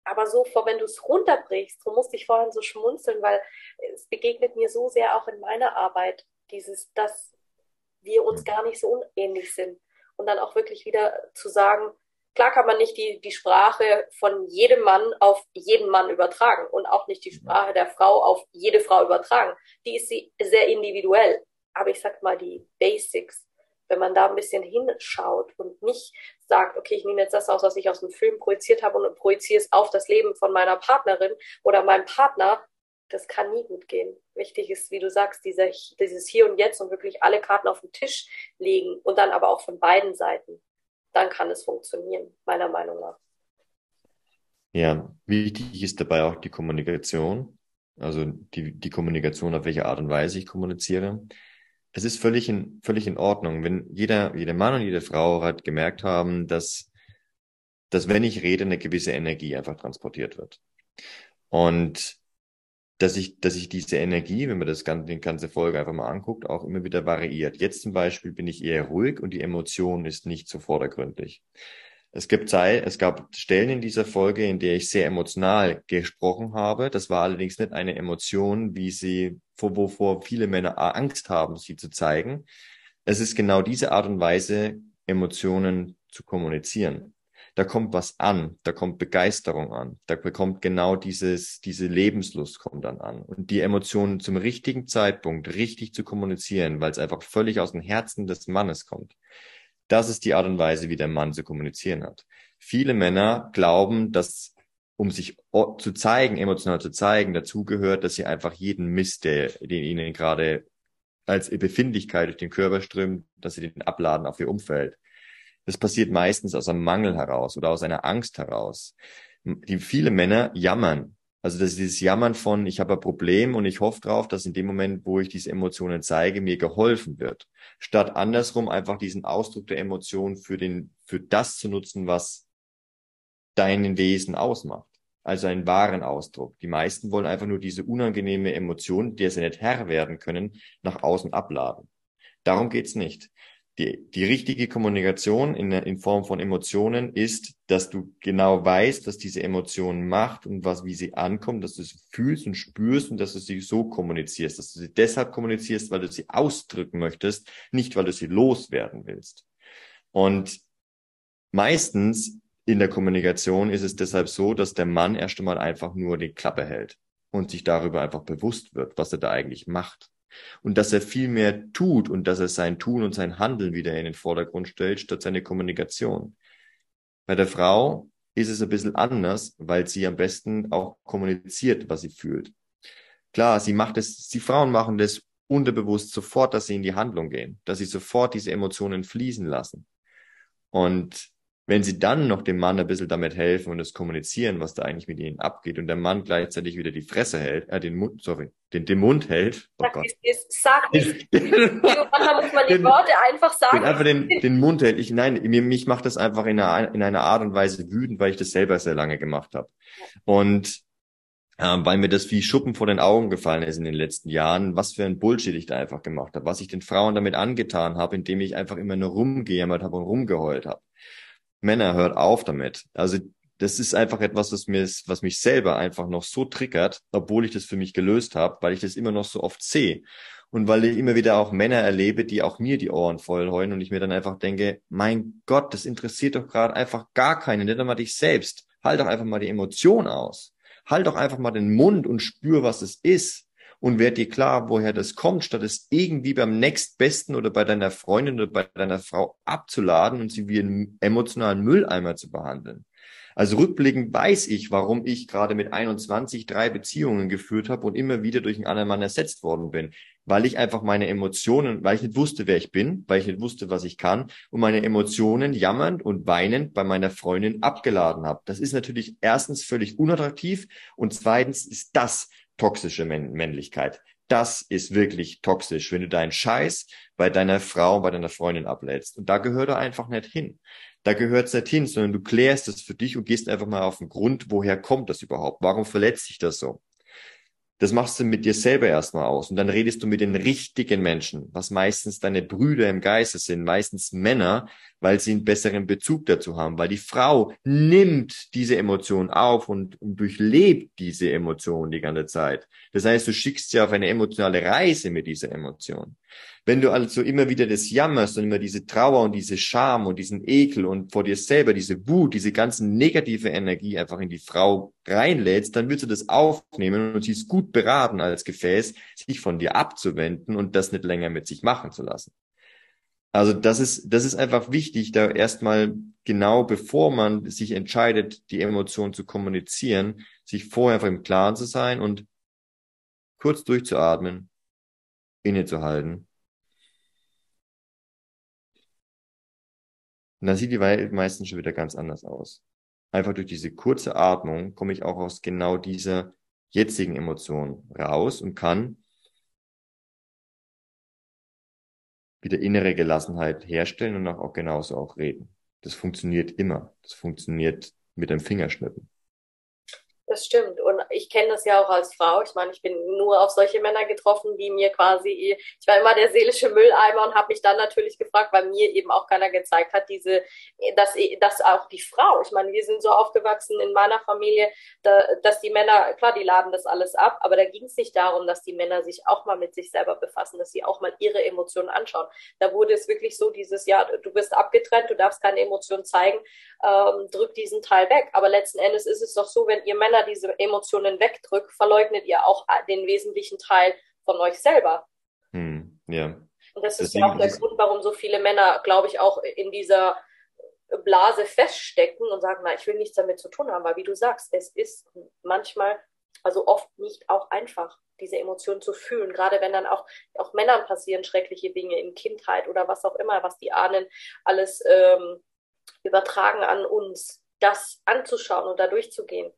Aber so, wenn du es runterbrichst, du musst dich vorhin so schmunzeln, weil es begegnet mir so sehr auch in meiner Arbeit, dieses, dass wir uns gar nicht so unähnlich sind und dann auch wirklich wieder zu sagen, klar kann man nicht die, die Sprache von jedem Mann auf jeden Mann übertragen und auch nicht die Sprache der Frau auf jede Frau übertragen. Die ist sehr individuell. Aber ich sag mal, die Basics, wenn man da ein bisschen hinschaut und nicht sagt, okay, ich nehme jetzt das aus, was ich aus dem Film projiziert habe und projiziere es auf das Leben von meiner Partnerin oder meinem Partner, das kann nie gut gehen. Wichtig ist, wie du sagst, dieser, dieses Hier und Jetzt und wirklich alle Karten auf den Tisch legen und dann aber auch von beiden Seiten. Dann kann es funktionieren, meiner Meinung nach. Ja, wichtig ist dabei auch die Kommunikation. Also die, die Kommunikation, auf welche Art und Weise ich kommuniziere. Es ist völlig in, völlig in Ordnung, wenn jeder, jeder Mann und jede Frau hat gemerkt haben, dass, dass wenn ich rede, eine gewisse Energie einfach transportiert wird. Und dass ich, dass ich diese Energie, wenn man das ganze, die ganze Folge einfach mal anguckt, auch immer wieder variiert. Jetzt zum Beispiel bin ich eher ruhig und die Emotion ist nicht so vordergründig. Es gibt Zeit, es gab Stellen in dieser Folge, in der ich sehr emotional gesprochen habe. Das war allerdings nicht eine Emotion, wie sie, wovor viele Männer Angst haben, sie zu zeigen. Es ist genau diese Art und Weise, Emotionen zu kommunizieren da kommt was an, da kommt Begeisterung an, da bekommt genau dieses, diese Lebenslust kommt dann an. Und die Emotionen zum richtigen Zeitpunkt richtig zu kommunizieren, weil es einfach völlig aus dem Herzen des Mannes kommt. Das ist die Art und Weise, wie der Mann zu kommunizieren hat. Viele Männer glauben, dass um sich zu zeigen, emotional zu zeigen, dazu gehört, dass sie einfach jeden Mist, der, den ihnen gerade als Befindlichkeit durch den Körper strömt, dass sie den abladen auf ihr Umfeld. Das passiert meistens aus einem Mangel heraus oder aus einer Angst heraus. Die viele Männer jammern. Also das ist dieses Jammern von, ich habe ein Problem und ich hoffe drauf, dass in dem Moment, wo ich diese Emotionen zeige, mir geholfen wird. Statt andersrum einfach diesen Ausdruck der Emotion für den, für das zu nutzen, was deinen Wesen ausmacht. Also einen wahren Ausdruck. Die meisten wollen einfach nur diese unangenehme Emotion, der sie nicht Herr werden können, nach außen abladen. Darum geht's nicht die, die richtige Kommunikation in, in Form von Emotionen ist, dass du genau weißt, was diese Emotion macht und was, wie sie ankommt, dass du sie fühlst und spürst und dass du sie so kommunizierst, dass du sie deshalb kommunizierst, weil du sie ausdrücken möchtest, nicht weil du sie loswerden willst. Und meistens in der Kommunikation ist es deshalb so, dass der Mann erst einmal einfach nur die Klappe hält und sich darüber einfach bewusst wird, was er da eigentlich macht und dass er viel mehr tut und dass er sein Tun und sein Handeln wieder in den Vordergrund stellt, statt seine Kommunikation. Bei der Frau ist es ein bisschen anders, weil sie am besten auch kommuniziert, was sie fühlt. Klar, sie macht es, die Frauen machen das unterbewusst sofort, dass sie in die Handlung gehen, dass sie sofort diese Emotionen fließen lassen. Und wenn sie dann noch dem Mann ein bisschen damit helfen und es kommunizieren, was da eigentlich mit ihnen abgeht und der Mann gleichzeitig wieder die Fresse hält, äh, den Mund, sorry, den, den Mund hält. Oh sag, Gott. Ist, sag nicht. Manchmal muss man die Worte einfach sagen. Den, einfach den, den Mund hält. Ich, nein, mir, mich macht das einfach in einer, in einer Art und Weise wütend, weil ich das selber sehr lange gemacht habe. Und äh, weil mir das wie Schuppen vor den Augen gefallen ist in den letzten Jahren, was für ein Bullshit ich da einfach gemacht habe, was ich den Frauen damit angetan habe, indem ich einfach immer nur rumgejammert habe und rumgeheult habe. Männer, hört auf damit. Also das ist einfach etwas, was mir, was mich selber einfach noch so triggert, obwohl ich das für mich gelöst habe, weil ich das immer noch so oft sehe. Und weil ich immer wieder auch Männer erlebe, die auch mir die Ohren voll heulen und ich mir dann einfach denke, mein Gott, das interessiert doch gerade einfach gar keinen, nicht einmal dich selbst. Halt doch einfach mal die Emotion aus. Halt doch einfach mal den Mund und spür, was es ist und werd dir klar, woher das kommt, statt es irgendwie beim nächstbesten oder bei deiner Freundin oder bei deiner Frau abzuladen und sie wie einen emotionalen Mülleimer zu behandeln. Also rückblickend weiß ich, warum ich gerade mit 21 drei Beziehungen geführt habe und immer wieder durch einen anderen Mann ersetzt worden bin. Weil ich einfach meine Emotionen, weil ich nicht wusste, wer ich bin, weil ich nicht wusste, was ich kann und meine Emotionen jammernd und weinend bei meiner Freundin abgeladen habe. Das ist natürlich erstens völlig unattraktiv und zweitens ist das toxische Männlichkeit. Das ist wirklich toxisch, wenn du deinen Scheiß bei deiner Frau, bei deiner Freundin ablädst. Und da gehört er einfach nicht hin. Da gehört es nicht hin, sondern du klärst es für dich und gehst einfach mal auf den Grund, woher kommt das überhaupt? Warum verletzt sich das so? Das machst du mit dir selber erstmal aus und dann redest du mit den richtigen Menschen, was meistens deine Brüder im Geiste sind, meistens Männer, weil sie einen besseren Bezug dazu haben, weil die Frau nimmt diese Emotion auf und, und durchlebt diese Emotion die ganze Zeit. Das heißt, du schickst sie auf eine emotionale Reise mit dieser Emotion. Wenn du also immer wieder das jammerst und immer diese Trauer und diese Scham und diesen Ekel und vor dir selber diese Wut, diese ganzen negative Energie einfach in die Frau reinlädst, dann wird sie das aufnehmen und sie ist gut beraten als Gefäß, sich von dir abzuwenden und das nicht länger mit sich machen zu lassen. Also das ist, das ist einfach wichtig, da erstmal genau bevor man sich entscheidet, die Emotion zu kommunizieren, sich vorher einfach im Klaren zu sein und kurz durchzuatmen, innezuhalten Und dann sieht die Welt meistens schon wieder ganz anders aus. Einfach durch diese kurze Atmung komme ich auch aus genau dieser jetzigen Emotion raus und kann wieder innere Gelassenheit herstellen und auch genauso auch reden. Das funktioniert immer. Das funktioniert mit dem Fingerschnippen. Das stimmt. Und ich kenne das ja auch als Frau. Ich meine, ich bin nur auf solche Männer getroffen, die mir quasi, ich war immer der seelische Mülleimer und habe mich dann natürlich gefragt, weil mir eben auch keiner gezeigt hat, diese, dass, dass auch die Frau, ich meine, wir sind so aufgewachsen in meiner Familie, da, dass die Männer, klar, die laden das alles ab, aber da ging es nicht darum, dass die Männer sich auch mal mit sich selber befassen, dass sie auch mal ihre Emotionen anschauen. Da wurde es wirklich so dieses, ja, du bist abgetrennt, du darfst keine Emotionen zeigen, ähm, drück diesen Teil weg. Aber letzten Endes ist es doch so, wenn ihr Männer diese Emotionen wegdrückt, verleugnet ihr auch den wesentlichen Teil von euch selber. Hm, ja. Und das ist ja auch der Grund, warum so viele Männer, glaube ich, auch in dieser Blase feststecken und sagen, na, ich will nichts damit zu tun haben, weil wie du sagst, es ist manchmal, also oft nicht auch einfach, diese Emotionen zu fühlen, gerade wenn dann auch, auch Männern passieren schreckliche Dinge in Kindheit oder was auch immer, was die Ahnen alles ähm, übertragen an uns, das anzuschauen und da durchzugehen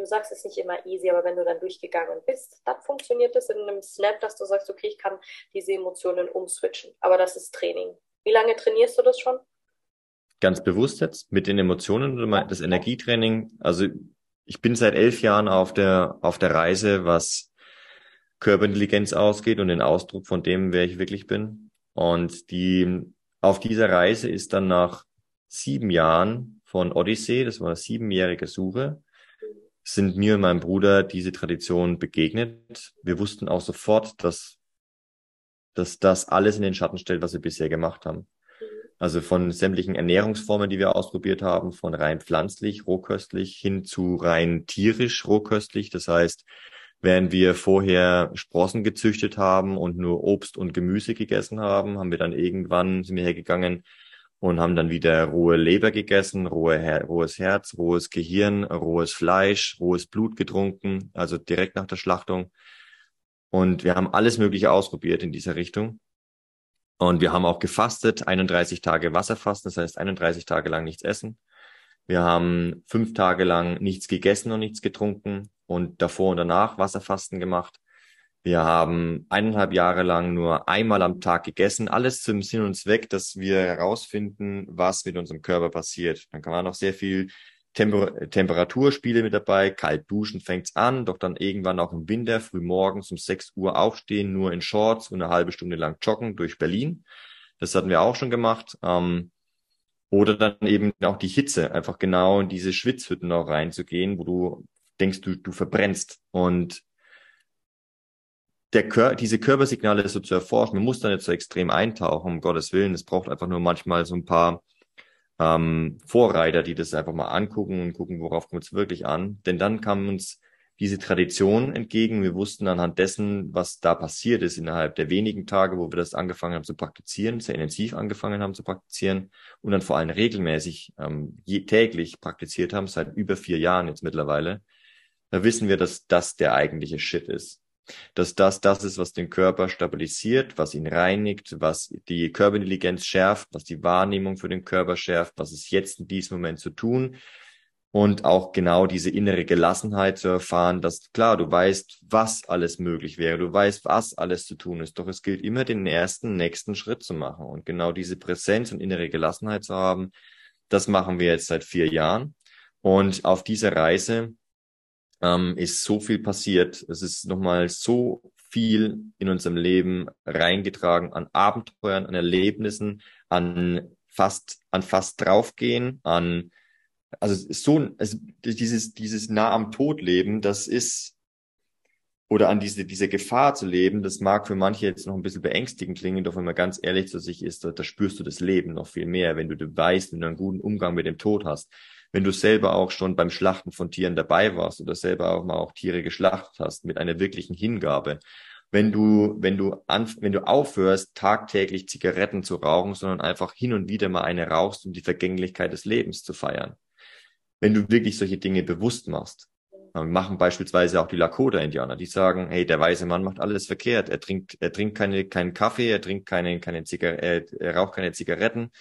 du sagst, ist nicht immer easy, aber wenn du dann durchgegangen bist, dann funktioniert es in einem Snap, dass du sagst, okay, ich kann diese Emotionen umswitchen. Aber das ist Training. Wie lange trainierst du das schon? Ganz bewusst jetzt mit den Emotionen oder das Energietraining. Also ich bin seit elf Jahren auf der, auf der Reise, was Körperintelligenz ausgeht und den Ausdruck von dem, wer ich wirklich bin. Und die, auf dieser Reise ist dann nach sieben Jahren von Odyssee, das war eine siebenjährige Suche, sind mir und meinem Bruder diese Tradition begegnet. Wir wussten auch sofort, dass, dass das alles in den Schatten stellt, was wir bisher gemacht haben. Also von sämtlichen Ernährungsformen, die wir ausprobiert haben, von rein pflanzlich, rohköstlich hin zu rein tierisch, rohköstlich. Das heißt, während wir vorher Sprossen gezüchtet haben und nur Obst und Gemüse gegessen haben, haben wir dann irgendwann, sind wir hergegangen, und haben dann wieder rohe Leber gegessen, rohe Her rohes Herz, rohes Gehirn, rohes Fleisch, rohes Blut getrunken, also direkt nach der Schlachtung. Und wir haben alles Mögliche ausprobiert in dieser Richtung. Und wir haben auch gefastet, 31 Tage Wasserfasten, das heißt 31 Tage lang nichts essen. Wir haben fünf Tage lang nichts gegessen und nichts getrunken und davor und danach Wasserfasten gemacht. Wir haben eineinhalb Jahre lang nur einmal am Tag gegessen. Alles zum Sinn und Zweck, dass wir herausfinden, was mit unserem Körper passiert. Dann kann man noch sehr viel Temper Temperaturspiele mit dabei. Kalt duschen fängt's an, doch dann irgendwann auch im Winter früh morgens um 6 Uhr aufstehen, nur in Shorts und eine halbe Stunde lang joggen durch Berlin. Das hatten wir auch schon gemacht. Ähm, oder dann eben auch die Hitze, einfach genau in diese Schwitzhütten auch reinzugehen, wo du denkst, du, du verbrennst. Und der Kör diese Körpersignale so zu erforschen. Man muss da nicht so extrem eintauchen, um Gottes Willen. Es braucht einfach nur manchmal so ein paar ähm, Vorreiter, die das einfach mal angucken und gucken, worauf kommt es wirklich an. Denn dann kann uns diese Tradition entgegen. Wir wussten anhand dessen, was da passiert ist innerhalb der wenigen Tage, wo wir das angefangen haben zu praktizieren, sehr intensiv angefangen haben zu praktizieren und dann vor allem regelmäßig ähm, je, täglich praktiziert haben, seit über vier Jahren jetzt mittlerweile. Da wissen wir, dass das der eigentliche Shit ist dass das das ist, was den Körper stabilisiert, was ihn reinigt, was die Körperintelligenz schärft, was die Wahrnehmung für den Körper schärft, was ist jetzt in diesem Moment zu tun, und auch genau diese innere Gelassenheit zu erfahren, dass klar, du weißt, was alles möglich wäre, du weißt, was alles zu tun ist, doch es gilt immer den ersten, nächsten Schritt zu machen und genau diese Präsenz und innere Gelassenheit zu haben, das machen wir jetzt seit vier Jahren. Und auf dieser Reise ähm, ist so viel passiert, es ist nochmal so viel in unserem Leben reingetragen an Abenteuern, an Erlebnissen, an fast, an fast draufgehen, an also so, also dieses, dieses nah am Tod leben, das ist, oder an diese, diese Gefahr zu leben, das mag für manche jetzt noch ein bisschen beängstigend klingen, doch wenn man ganz ehrlich zu sich ist, da, da spürst du das Leben noch viel mehr, wenn du, du weißt, wenn du einen guten Umgang mit dem Tod hast. Wenn du selber auch schon beim Schlachten von Tieren dabei warst oder selber auch mal auch Tiere geschlachtet hast mit einer wirklichen Hingabe. Wenn du, wenn du an, wenn du aufhörst, tagtäglich Zigaretten zu rauchen, sondern einfach hin und wieder mal eine rauchst, um die Vergänglichkeit des Lebens zu feiern wenn du wirklich solche Dinge bewusst machst. Machen beispielsweise auch die Lakota-Indianer, die sagen, hey, der weiße Mann macht alles verkehrt. Er trinkt, er trinkt keine, keinen Kaffee, er trinkt keine, keine Zigar er, er raucht keine Zigaretten.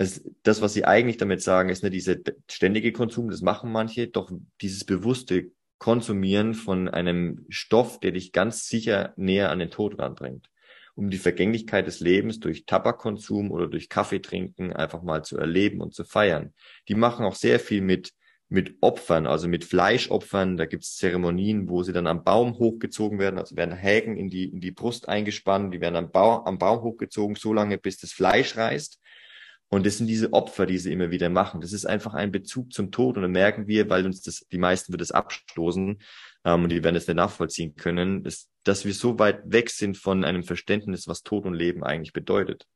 Das, das, was sie eigentlich damit sagen, ist nicht dieser ständige Konsum, das machen manche, doch dieses bewusste Konsumieren von einem Stoff, der dich ganz sicher näher an den Tod ranbringt um die Vergänglichkeit des Lebens durch Tabakkonsum oder durch Kaffeetrinken einfach mal zu erleben und zu feiern. Die machen auch sehr viel mit mit Opfern, also mit Fleischopfern. Da gibt es Zeremonien, wo sie dann am Baum hochgezogen werden, also werden Häken in die, in die Brust eingespannt, die werden am, Bau, am Baum hochgezogen, so lange, bis das Fleisch reißt. Und das sind diese Opfer, die sie immer wieder machen. Das ist einfach ein Bezug zum Tod. Und dann merken wir, weil uns das, die meisten wird es abstoßen, ähm, und die werden es nicht nachvollziehen können, ist, dass wir so weit weg sind von einem Verständnis, was Tod und Leben eigentlich bedeutet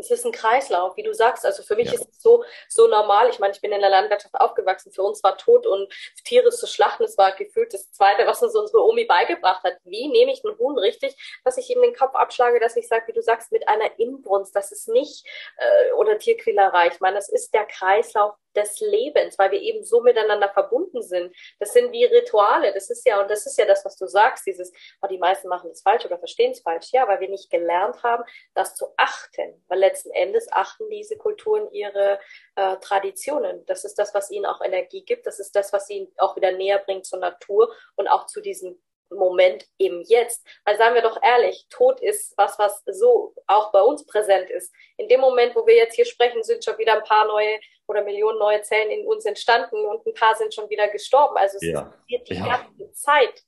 es ist ein Kreislauf, wie du sagst. Also für mich ja. ist es so, so normal. Ich meine, ich bin in der Landwirtschaft aufgewachsen. Für uns war Tod und Tiere zu schlachten, das war gefühlt das Zweite, was uns unsere Omi beigebracht hat. Wie nehme ich einen Huhn richtig, dass ich ihm den Kopf abschlage, dass ich sage, wie du sagst, mit einer Inbrunst. Das ist nicht, äh, oder Tierquälerei. Ich meine, das ist der Kreislauf des Lebens, weil wir eben so miteinander verbunden sind. Das sind wie Rituale. Das ist ja, und das ist ja das, was du sagst, dieses, oh, die meisten machen es falsch oder verstehen es falsch. Ja, weil wir nicht gelernt haben, das zu achten. Weil letzten Endes achten diese Kulturen ihre äh, Traditionen. Das ist das, was ihnen auch Energie gibt. Das ist das, was ihnen auch wieder näher bringt zur Natur und auch zu diesem Moment eben jetzt. Weil sagen wir doch ehrlich, Tod ist was, was so auch bei uns präsent ist. In dem Moment, wo wir jetzt hier sprechen, sind schon wieder ein paar neue oder Millionen neue Zellen in uns entstanden und ein paar sind schon wieder gestorben. Also es ja. passiert die ja. ganze Zeit.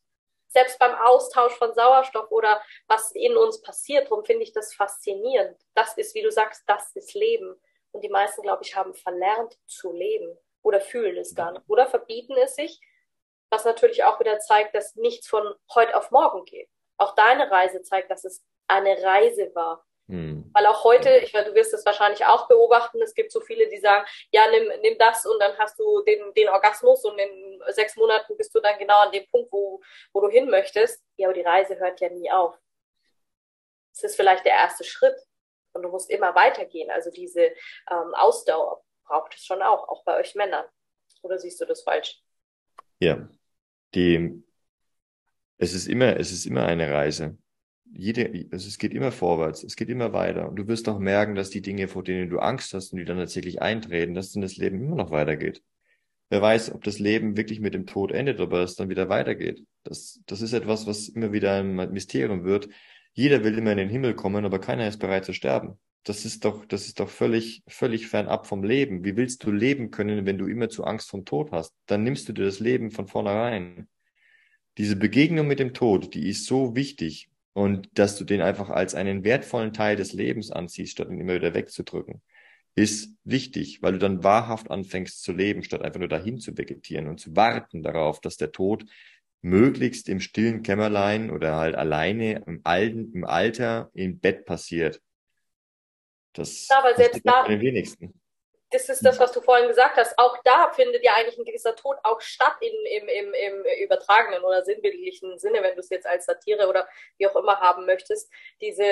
Selbst beim Austausch von Sauerstoff oder was in uns passiert, darum finde ich das faszinierend. Das ist, wie du sagst, das ist Leben. Und die meisten, glaube ich, haben verlernt zu leben oder fühlen es gar nicht oder verbieten es sich was natürlich auch wieder zeigt, dass nichts von heute auf morgen geht. Auch deine Reise zeigt, dass es eine Reise war. Hm. Weil auch heute, ich du wirst es wahrscheinlich auch beobachten, es gibt so viele, die sagen, ja, nimm, nimm das und dann hast du den, den Orgasmus und in sechs Monaten bist du dann genau an dem Punkt, wo, wo du hin möchtest. Ja, aber die Reise hört ja nie auf. Es ist vielleicht der erste Schritt und du musst immer weitergehen. Also diese ähm, Ausdauer braucht es schon auch, auch bei euch Männern. Oder siehst du das falsch? Ja, die, es ist immer, es ist immer eine Reise. Jede, also es geht immer vorwärts, es geht immer weiter. Und du wirst auch merken, dass die Dinge, vor denen du Angst hast und die dann tatsächlich eintreten, dass dann das Leben immer noch weitergeht. Wer weiß, ob das Leben wirklich mit dem Tod endet, aber es dann wieder weitergeht. Das, das ist etwas, was immer wieder ein Mysterium wird. Jeder will immer in den Himmel kommen, aber keiner ist bereit zu sterben. Das ist doch, das ist doch völlig, völlig fernab vom Leben. Wie willst du leben können, wenn du immer zu Angst vom Tod hast? Dann nimmst du dir das Leben von vornherein. Diese Begegnung mit dem Tod, die ist so wichtig und dass du den einfach als einen wertvollen Teil des Lebens anziehst, statt ihn immer wieder wegzudrücken, ist wichtig, weil du dann wahrhaft anfängst zu leben, statt einfach nur dahin zu vegetieren und zu warten darauf, dass der Tod möglichst im stillen Kämmerlein oder halt alleine im, Alten, im Alter im Bett passiert. Das ja, aber selbst da, den wenigsten. Das ist das, was du vorhin gesagt hast. Auch da findet ja eigentlich ein gewisser Tod auch statt in, im, im, im übertragenen oder sinnbildlichen Sinne, wenn du es jetzt als Satire oder wie auch immer haben möchtest. Diese,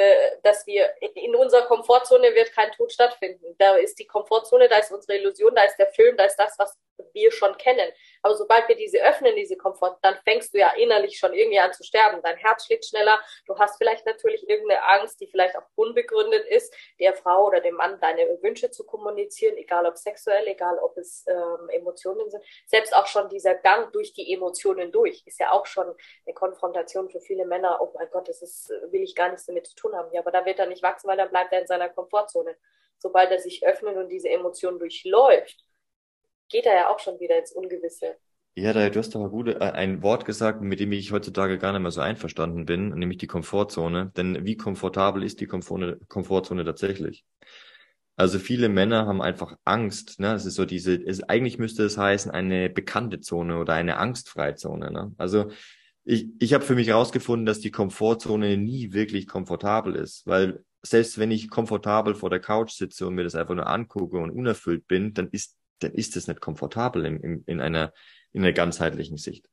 dass wir in unserer Komfortzone wird kein Tod stattfinden. Da ist die Komfortzone, da ist unsere Illusion, da ist der Film, da ist das, was wir schon kennen. Aber sobald wir diese öffnen, diese Komfort, dann fängst du ja innerlich schon irgendwie an zu sterben. Dein Herz schlägt schneller. Du hast vielleicht natürlich irgendeine Angst, die vielleicht auch unbegründet ist, der Frau oder dem Mann deine Wünsche zu kommunizieren, egal ob sexuell, egal ob es ähm, Emotionen sind. Selbst auch schon dieser Gang durch die Emotionen durch ist ja auch schon eine Konfrontation für viele Männer. Oh mein Gott, das ist, will ich gar nichts damit zu tun haben. Ja, aber da wird er nicht wachsen, weil dann bleibt er in seiner Komfortzone. Sobald er sich öffnet und diese Emotionen durchläuft, geht er ja auch schon wieder ins Ungewisse. Ja, du hast aber gut äh, ein Wort gesagt, mit dem ich heutzutage gar nicht mehr so einverstanden bin, nämlich die Komfortzone. Denn wie komfortabel ist die Komfortzone tatsächlich? Also viele Männer haben einfach Angst. Ne? Es ist so diese, es, eigentlich müsste es heißen eine bekannte Zone oder eine angstfreie Zone. Ne? Also ich, ich habe für mich herausgefunden, dass die Komfortzone nie wirklich komfortabel ist, weil selbst wenn ich komfortabel vor der Couch sitze und mir das einfach nur angucke und unerfüllt bin, dann ist dann ist es nicht komfortabel in, in, in einer in einer ganzheitlichen Sicht.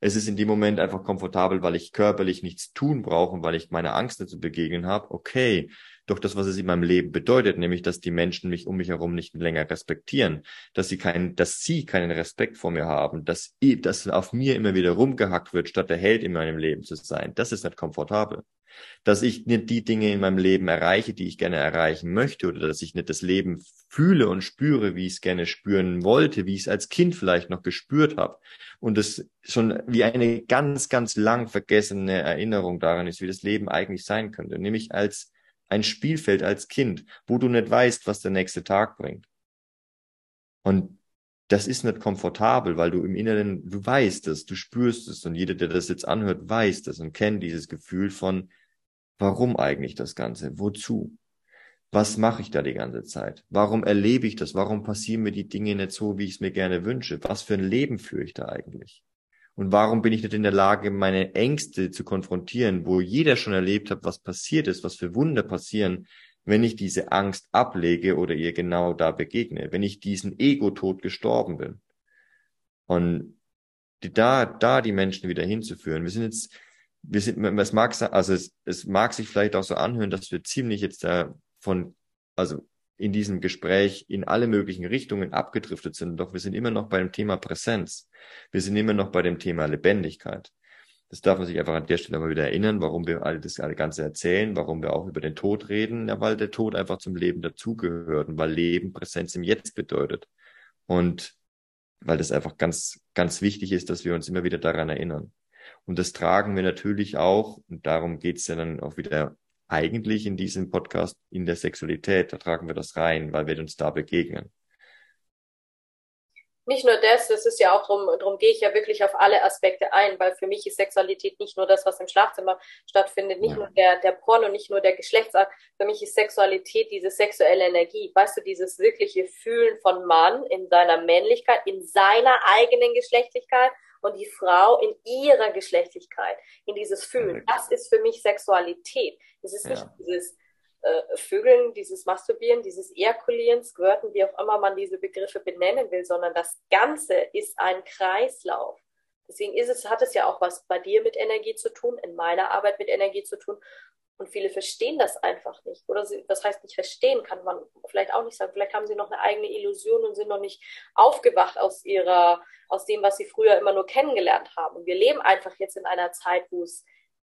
Es ist in dem Moment einfach komfortabel, weil ich körperlich nichts tun brauche, weil ich meiner Angst nicht zu begegnen habe. Okay, doch das, was es in meinem Leben bedeutet, nämlich, dass die Menschen mich um mich herum nicht länger respektieren, dass sie keinen, dass sie keinen Respekt vor mir haben, dass, dass auf mir immer wieder rumgehackt wird, statt der Held in meinem Leben zu sein. Das ist nicht komfortabel dass ich nicht die Dinge in meinem Leben erreiche, die ich gerne erreichen möchte, oder dass ich nicht das Leben fühle und spüre, wie ich es gerne spüren wollte, wie ich es als Kind vielleicht noch gespürt habe. Und es schon wie eine ganz, ganz lang vergessene Erinnerung daran ist, wie das Leben eigentlich sein könnte, nämlich als ein Spielfeld als Kind, wo du nicht weißt, was der nächste Tag bringt. Und das ist nicht komfortabel, weil du im Inneren, du weißt es, du spürst es und jeder, der das jetzt anhört, weiß das und kennt dieses Gefühl von, Warum eigentlich das Ganze? Wozu? Was mache ich da die ganze Zeit? Warum erlebe ich das? Warum passieren mir die Dinge nicht so, wie ich es mir gerne wünsche? Was für ein Leben führe ich da eigentlich? Und warum bin ich nicht in der Lage, meine Ängste zu konfrontieren, wo jeder schon erlebt hat, was passiert ist, was für Wunder passieren, wenn ich diese Angst ablege oder ihr genau da begegne, wenn ich diesen Ego-Tod gestorben bin. Und da, da die Menschen wieder hinzuführen. Wir sind jetzt wir sind, es mag, also es, es mag sich vielleicht auch so anhören, dass wir ziemlich jetzt da von, also in diesem Gespräch in alle möglichen Richtungen abgedriftet sind. Doch wir sind immer noch bei dem Thema Präsenz. Wir sind immer noch bei dem Thema Lebendigkeit. Das darf man sich einfach an der Stelle mal wieder erinnern, warum wir all das Ganze erzählen, warum wir auch über den Tod reden. Ja, weil der Tod einfach zum Leben dazugehört und weil Leben Präsenz im Jetzt bedeutet. Und weil das einfach ganz, ganz wichtig ist, dass wir uns immer wieder daran erinnern. Und das tragen wir natürlich auch, und darum geht's ja dann auch wieder eigentlich in diesem Podcast in der Sexualität, da tragen wir das rein, weil wir uns da begegnen. Nicht nur das, das ist ja auch drum, drum gehe ich ja wirklich auf alle Aspekte ein, weil für mich ist Sexualität nicht nur das, was im Schlafzimmer stattfindet, nicht ja. nur der, der Porno, nicht nur der Geschlechtsakt. Für mich ist Sexualität diese sexuelle Energie. Weißt du, dieses wirkliche Fühlen von Mann in seiner Männlichkeit, in seiner eigenen Geschlechtlichkeit und die Frau in ihrer Geschlechtlichkeit, in dieses Fühlen. Das ist für mich Sexualität. Es ist nicht ja. dieses äh, Vögeln, dieses Masturbieren, dieses Ejakulieren, Squirten, wie auch immer man diese Begriffe benennen will, sondern das Ganze ist ein Kreislauf. Deswegen ist es, hat es ja auch was bei dir mit Energie zu tun, in meiner Arbeit mit Energie zu tun. Und viele verstehen das einfach nicht. Oder sie, das heißt, nicht verstehen kann man vielleicht auch nicht sagen. Vielleicht haben sie noch eine eigene Illusion und sind noch nicht aufgewacht aus ihrer, aus dem, was sie früher immer nur kennengelernt haben. Und wir leben einfach jetzt in einer Zeit, wo es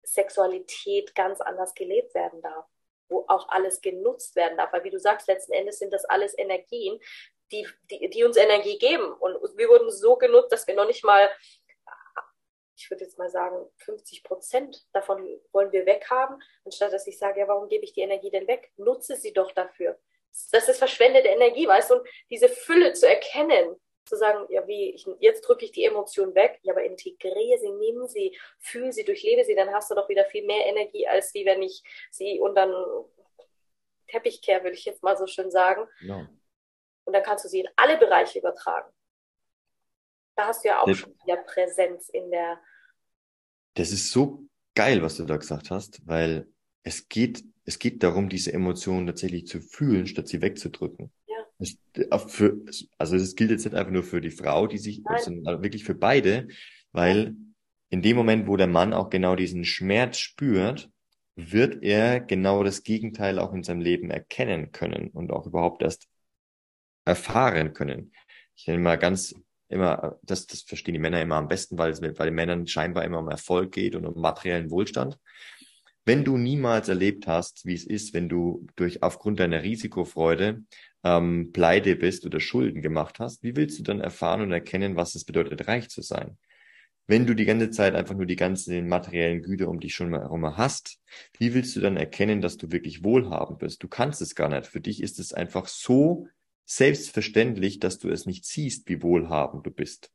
Sexualität ganz anders gelebt werden darf, wo auch alles genutzt werden darf. Weil wie du sagst, letzten Endes sind das alles Energien, die, die, die uns Energie geben. Und wir wurden so genutzt, dass wir noch nicht mal ich würde jetzt mal sagen, 50 Prozent davon wollen wir weghaben, anstatt dass ich sage, ja, warum gebe ich die Energie denn weg? Nutze sie doch dafür. Das ist verschwendete Energie, weißt du, und diese Fülle zu erkennen, zu sagen, ja, wie, ich, jetzt drücke ich die Emotion weg, ja, aber integriere sie, nimm sie, fühle sie, durchlebe sie, dann hast du doch wieder viel mehr Energie, als wie wenn ich sie unter den Teppich kehre, würde ich jetzt mal so schön sagen. Ja. Und dann kannst du sie in alle Bereiche übertragen. Da hast du ja auch das, schon wieder Präsenz in der. Das ist so geil, was du da gesagt hast, weil es geht, es geht darum, diese Emotionen tatsächlich zu fühlen, statt sie wegzudrücken. Ja. Es, äh, für, also es gilt jetzt nicht einfach nur für die Frau, die sich, Nein. sondern wirklich für beide, weil in dem Moment, wo der Mann auch genau diesen Schmerz spürt, wird er genau das Gegenteil auch in seinem Leben erkennen können und auch überhaupt erst erfahren können. Ich nenne mal ganz immer, das, das verstehen die Männer immer am besten, weil es bei den Männern scheinbar immer um Erfolg geht und um materiellen Wohlstand. Wenn du niemals erlebt hast, wie es ist, wenn du durch aufgrund deiner Risikofreude ähm, pleite bist oder Schulden gemacht hast, wie willst du dann erfahren und erkennen, was es bedeutet, reich zu sein? Wenn du die ganze Zeit einfach nur die ganzen materiellen Güter um dich schon herum hast, wie willst du dann erkennen, dass du wirklich wohlhabend bist? Du kannst es gar nicht. Für dich ist es einfach so selbstverständlich, dass du es nicht siehst, wie wohlhabend du bist.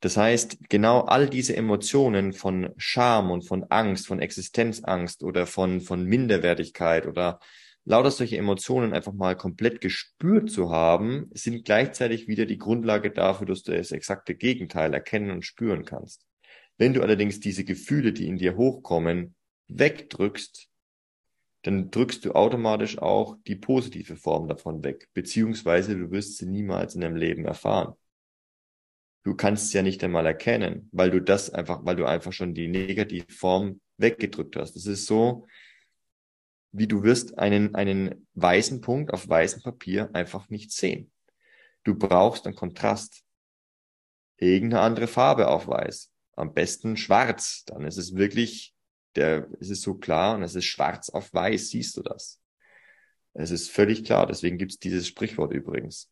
Das heißt, genau all diese Emotionen von Scham und von Angst, von Existenzangst oder von, von Minderwertigkeit oder lauter solche Emotionen einfach mal komplett gespürt zu haben, sind gleichzeitig wieder die Grundlage dafür, dass du das exakte Gegenteil erkennen und spüren kannst. Wenn du allerdings diese Gefühle, die in dir hochkommen, wegdrückst, dann drückst du automatisch auch die positive Form davon weg, beziehungsweise du wirst sie niemals in deinem Leben erfahren. Du kannst es ja nicht einmal erkennen, weil du das einfach, weil du einfach schon die negative Form weggedrückt hast. Es ist so, wie du wirst einen, einen weißen Punkt auf weißem Papier einfach nicht sehen. Du brauchst einen Kontrast. Irgendeine andere Farbe auf weiß. Am besten schwarz. Dann ist es wirklich, der, es ist so klar und es ist schwarz auf weiß, siehst du das. Es ist völlig klar, deswegen gibt es dieses Sprichwort übrigens.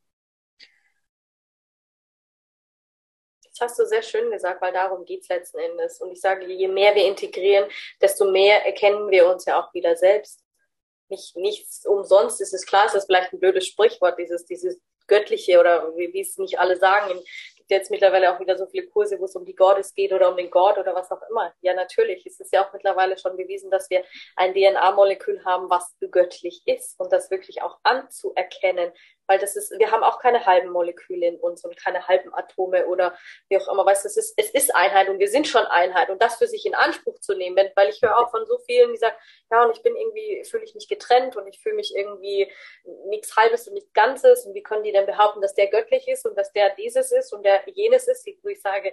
Das hast du sehr schön gesagt, weil darum geht es letzten Endes. Und ich sage, je mehr wir integrieren, desto mehr erkennen wir uns ja auch wieder selbst nicht, nichts umsonst ist es klar, es ist vielleicht ein blödes Sprichwort, dieses, dieses Göttliche oder wie, wie es nicht alle sagen jetzt mittlerweile auch wieder so viele Kurse, wo es um die Gottes geht oder um den Gott oder was auch immer. Ja, natürlich. Es ist ja auch mittlerweile schon bewiesen, dass wir ein DNA-Molekül haben, was göttlich ist und das wirklich auch anzuerkennen. Weil das ist, wir haben auch keine halben Moleküle in uns und keine halben Atome oder wie auch immer. Weißt es ist, es ist Einheit und wir sind schon Einheit und das für sich in Anspruch zu nehmen, weil ich höre auch von so vielen, die sagen, ja, und ich bin irgendwie, fühle ich mich getrennt und ich fühle mich irgendwie nichts Halbes und nichts Ganzes und wie können die denn behaupten, dass der göttlich ist und dass der dieses ist und der jenes ist, wo ich sage,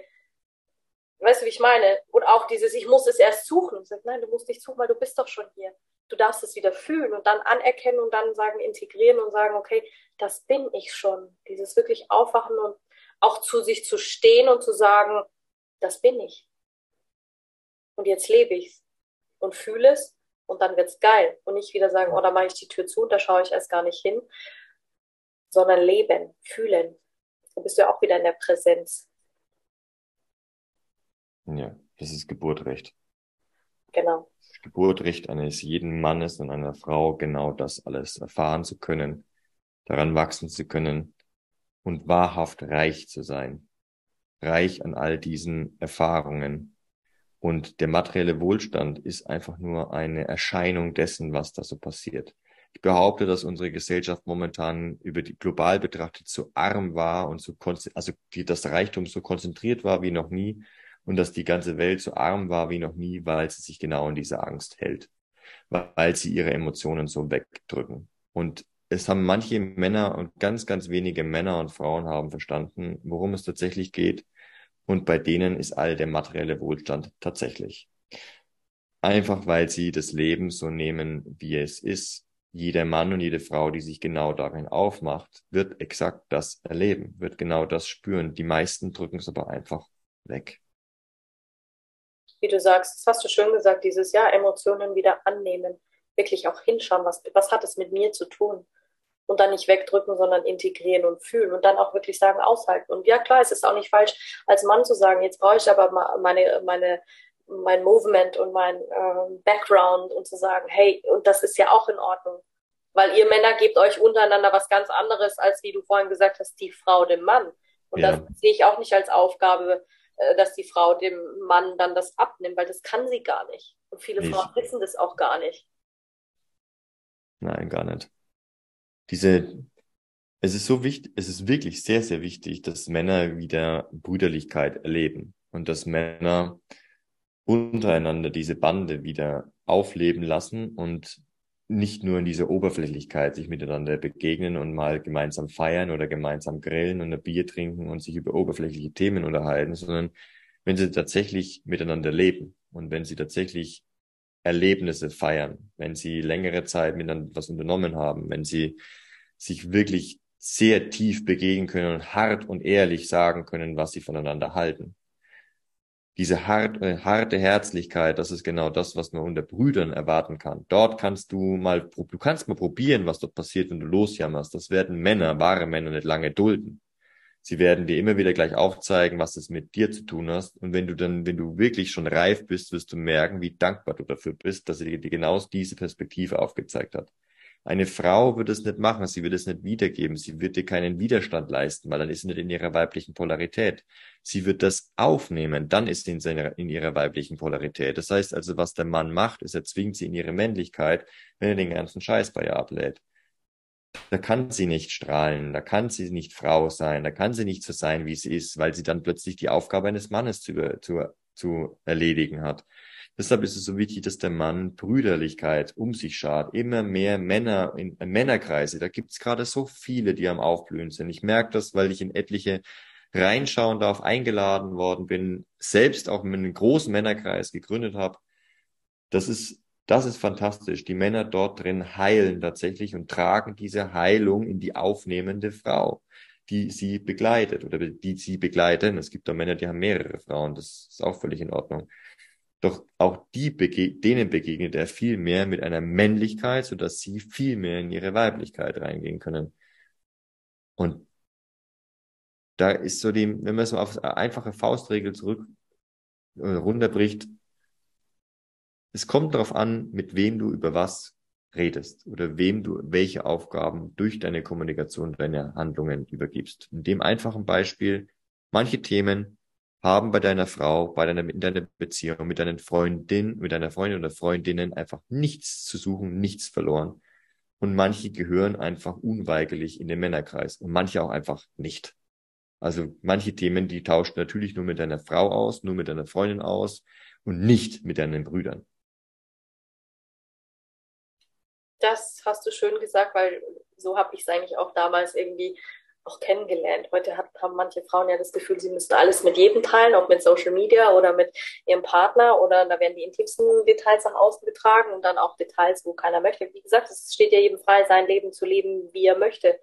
weißt du, wie ich meine? Und auch dieses, ich muss es erst suchen. Ich sage, nein, du musst nicht suchen, weil du bist doch schon hier. Du darfst es wieder fühlen und dann anerkennen und dann sagen, integrieren und sagen, okay, das bin ich schon. Dieses wirklich aufwachen und auch zu sich zu stehen und zu sagen, das bin ich. Und jetzt lebe ich's und fühle es und dann wird's geil. Und nicht wieder sagen, oh, da mache ich die Tür zu und da schaue ich erst gar nicht hin, sondern leben, fühlen, dann bist du ja auch wieder in der Präsenz. Ja, das ist Geburtrecht. Genau. Geburtrecht eines jeden Mannes und einer Frau, genau das alles erfahren zu können, daran wachsen zu können und wahrhaft reich zu sein. Reich an all diesen Erfahrungen. Und der materielle Wohlstand ist einfach nur eine Erscheinung dessen, was da so passiert. Ich behaupte, dass unsere Gesellschaft momentan über die global betrachtet so arm war und so also die, das Reichtum so konzentriert war wie noch nie und dass die ganze Welt so arm war wie noch nie, weil sie sich genau in dieser Angst hält, weil sie ihre Emotionen so wegdrücken. Und es haben manche Männer und ganz, ganz wenige Männer und Frauen haben verstanden, worum es tatsächlich geht. Und bei denen ist all der materielle Wohlstand tatsächlich. Einfach weil sie das Leben so nehmen, wie es ist jeder Mann und jede Frau, die sich genau darin aufmacht, wird exakt das erleben, wird genau das spüren. Die meisten drücken es aber einfach weg. Wie du sagst, das hast du schön gesagt, dieses Jahr Emotionen wieder annehmen, wirklich auch hinschauen, was, was hat es mit mir zu tun? Und dann nicht wegdrücken, sondern integrieren und fühlen und dann auch wirklich sagen, aushalten. Und ja, klar, es ist auch nicht falsch, als Mann zu sagen, jetzt brauche ich aber meine, meine mein Movement und mein ähm, Background und zu sagen, hey, und das ist ja auch in Ordnung. Weil ihr Männer gebt euch untereinander was ganz anderes, als wie du vorhin gesagt hast, die Frau dem Mann. Und ja. das sehe ich auch nicht als Aufgabe, dass die Frau dem Mann dann das abnimmt, weil das kann sie gar nicht. Und viele nicht. Frauen wissen das auch gar nicht. Nein, gar nicht. Diese, es ist so wichtig, es ist wirklich sehr, sehr wichtig, dass Männer wieder Brüderlichkeit erleben und dass Männer untereinander diese Bande wieder aufleben lassen und nicht nur in dieser Oberflächlichkeit sich miteinander begegnen und mal gemeinsam feiern oder gemeinsam grillen und ein Bier trinken und sich über oberflächliche Themen unterhalten, sondern wenn sie tatsächlich miteinander leben und wenn sie tatsächlich Erlebnisse feiern, wenn sie längere Zeit miteinander was unternommen haben, wenn sie sich wirklich sehr tief begegnen können und hart und ehrlich sagen können, was sie voneinander halten diese hart, äh, harte Herzlichkeit, das ist genau das, was man unter Brüdern erwarten kann. Dort kannst du mal, du kannst mal probieren, was dort passiert, wenn du losjammerst. Das werden Männer, wahre Männer nicht lange dulden. Sie werden dir immer wieder gleich aufzeigen, was es mit dir zu tun hast. Und wenn du dann, wenn du wirklich schon reif bist, wirst du merken, wie dankbar du dafür bist, dass sie dir genau diese Perspektive aufgezeigt hat. Eine Frau wird es nicht machen, sie wird es nicht wiedergeben, sie wird dir keinen Widerstand leisten, weil dann ist sie nicht in ihrer weiblichen Polarität. Sie wird das aufnehmen, dann ist sie in, seiner, in ihrer weiblichen Polarität. Das heißt also, was der Mann macht, ist, er zwingt sie in ihre Männlichkeit, wenn er den ganzen Scheiß bei ihr ablädt. Da kann sie nicht strahlen, da kann sie nicht Frau sein, da kann sie nicht so sein, wie sie ist, weil sie dann plötzlich die Aufgabe eines Mannes zu, zu, zu erledigen hat. Deshalb ist es so wichtig, dass der Mann Brüderlichkeit um sich schart. Immer mehr Männer in äh, Männerkreise. Da gibt es gerade so viele, die am Aufblühen sind. Ich merke das, weil ich in etliche reinschauen darf, eingeladen worden bin, selbst auch mit einem großen Männerkreis gegründet habe. Das ist, das ist fantastisch. Die Männer dort drin heilen tatsächlich und tragen diese Heilung in die aufnehmende Frau, die sie begleitet oder die sie begleiten. Es gibt da Männer, die haben mehrere Frauen. Das ist auch völlig in Ordnung. Doch auch die bege denen begegnet er viel mehr mit einer Männlichkeit, so dass sie viel mehr in ihre Weiblichkeit reingehen können. Und da ist so die, wenn man so auf einfache Faustregel zurück äh, runterbricht, es kommt darauf an, mit wem du über was redest oder wem du welche Aufgaben durch deine Kommunikation, deine Handlungen übergibst. In dem einfachen Beispiel, manche Themen haben bei deiner Frau, bei deiner, in deiner Beziehung, mit deinen Freundin, mit deiner Freundin oder Freundinnen einfach nichts zu suchen, nichts verloren. Und manche gehören einfach unweigerlich in den Männerkreis und manche auch einfach nicht. Also manche Themen, die tauscht natürlich nur mit deiner Frau aus, nur mit deiner Freundin aus und nicht mit deinen Brüdern. Das hast du schön gesagt, weil so habe ich es eigentlich auch damals irgendwie auch kennengelernt. Heute hat, haben manche Frauen ja das Gefühl, sie müssten alles mit jedem teilen, ob mit Social Media oder mit ihrem Partner oder da werden die intimsten Details nach außen getragen und dann auch Details, wo keiner möchte. Wie gesagt, es steht ja jedem frei, sein Leben zu leben, wie er möchte.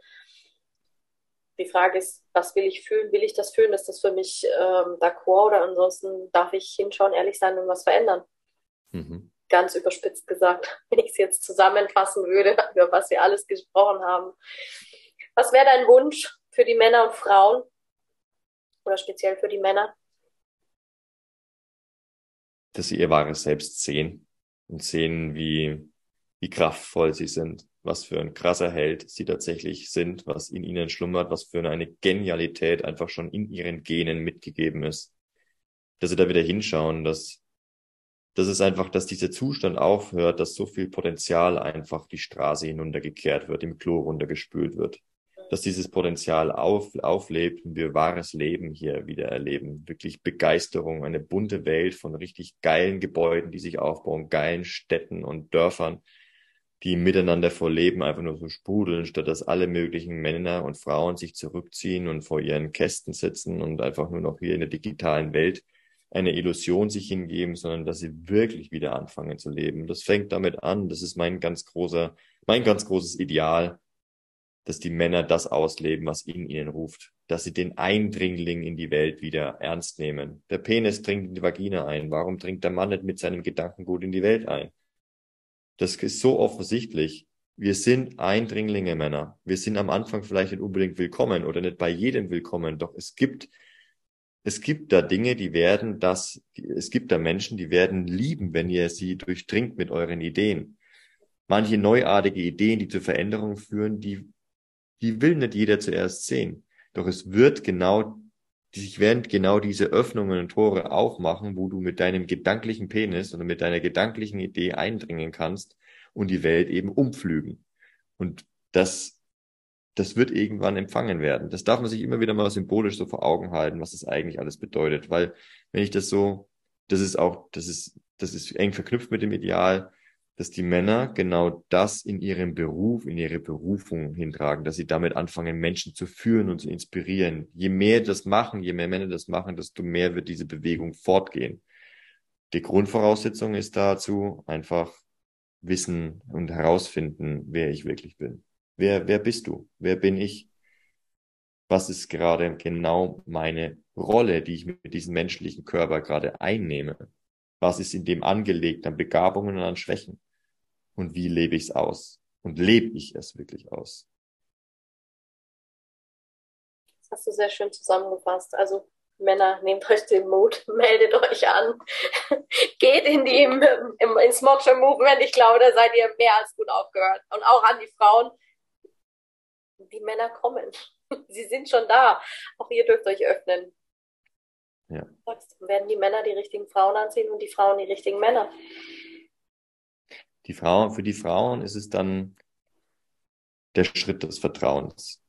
Die Frage ist, was will ich fühlen? Will ich das fühlen? Ist das für mich ähm, d'accord oder ansonsten darf ich hinschauen, ehrlich sein und was verändern? Mhm. Ganz überspitzt gesagt, wenn ich es jetzt zusammenfassen würde, über was wir alles gesprochen haben. Was wäre dein Wunsch für die Männer und Frauen oder speziell für die Männer? Dass sie ihr wahres Selbst sehen und sehen, wie, wie kraftvoll sie sind, was für ein krasser Held sie tatsächlich sind, was in ihnen schlummert, was für eine Genialität einfach schon in ihren Genen mitgegeben ist. Dass sie da wieder hinschauen, dass das ist einfach, dass dieser Zustand aufhört, dass so viel Potenzial einfach die Straße hinuntergekehrt wird, im Klo runtergespült wird dass dieses Potenzial auf, auflebt und wir wahres Leben hier wieder erleben. Wirklich Begeisterung, eine bunte Welt von richtig geilen Gebäuden, die sich aufbauen, geilen Städten und Dörfern, die miteinander vor Leben einfach nur so sprudeln, statt dass alle möglichen Männer und Frauen sich zurückziehen und vor ihren Kästen sitzen und einfach nur noch hier in der digitalen Welt eine Illusion sich hingeben, sondern dass sie wirklich wieder anfangen zu leben. Das fängt damit an. Das ist mein ganz großer, mein ganz großes Ideal, dass die Männer das ausleben, was in ihnen ruft, dass sie den Eindringling in die Welt wieder ernst nehmen. Der Penis dringt in die Vagina ein. Warum dringt der Mann nicht mit seinem Gedankengut in die Welt ein? Das ist so offensichtlich. Wir sind Eindringlinge Männer. Wir sind am Anfang vielleicht nicht unbedingt willkommen oder nicht bei jedem willkommen, doch es gibt es gibt da Dinge, die werden das, es gibt da Menschen, die werden lieben, wenn ihr sie durchdringt mit euren Ideen. Manche neuartige Ideen, die zur Veränderung führen, die die will nicht jeder zuerst sehen. Doch es wird genau, sich werden genau diese Öffnungen und Tore aufmachen, wo du mit deinem gedanklichen Penis oder mit deiner gedanklichen Idee eindringen kannst und die Welt eben umflügen. Und das, das wird irgendwann empfangen werden. Das darf man sich immer wieder mal symbolisch so vor Augen halten, was das eigentlich alles bedeutet. Weil, wenn ich das so, das ist auch, das ist, das ist eng verknüpft mit dem Ideal, dass die Männer genau das in ihrem Beruf, in ihre Berufung hintragen, dass sie damit anfangen, Menschen zu führen und zu inspirieren. Je mehr das machen, je mehr Männer das machen, desto mehr wird diese Bewegung fortgehen. Die Grundvoraussetzung ist dazu einfach wissen und herausfinden, wer ich wirklich bin. Wer, wer bist du? Wer bin ich? Was ist gerade genau meine Rolle, die ich mit diesem menschlichen Körper gerade einnehme? Was ist in dem angelegt an Begabungen und an Schwächen? Und wie lebe ich es aus? Und lebe ich es wirklich aus? Das hast du sehr schön zusammengefasst. Also Männer, nehmt euch den Mut, meldet euch an, geht in die im, ins Moksha Movement. Ich glaube, da seid ihr mehr als gut aufgehört. Und auch an die Frauen. Die Männer kommen. Sie sind schon da. Auch ihr dürft euch öffnen. Ja. Werden die Männer die richtigen Frauen anziehen und die Frauen die richtigen Männer? Die Frauen, für die Frauen ist es dann der Schritt des Vertrauens.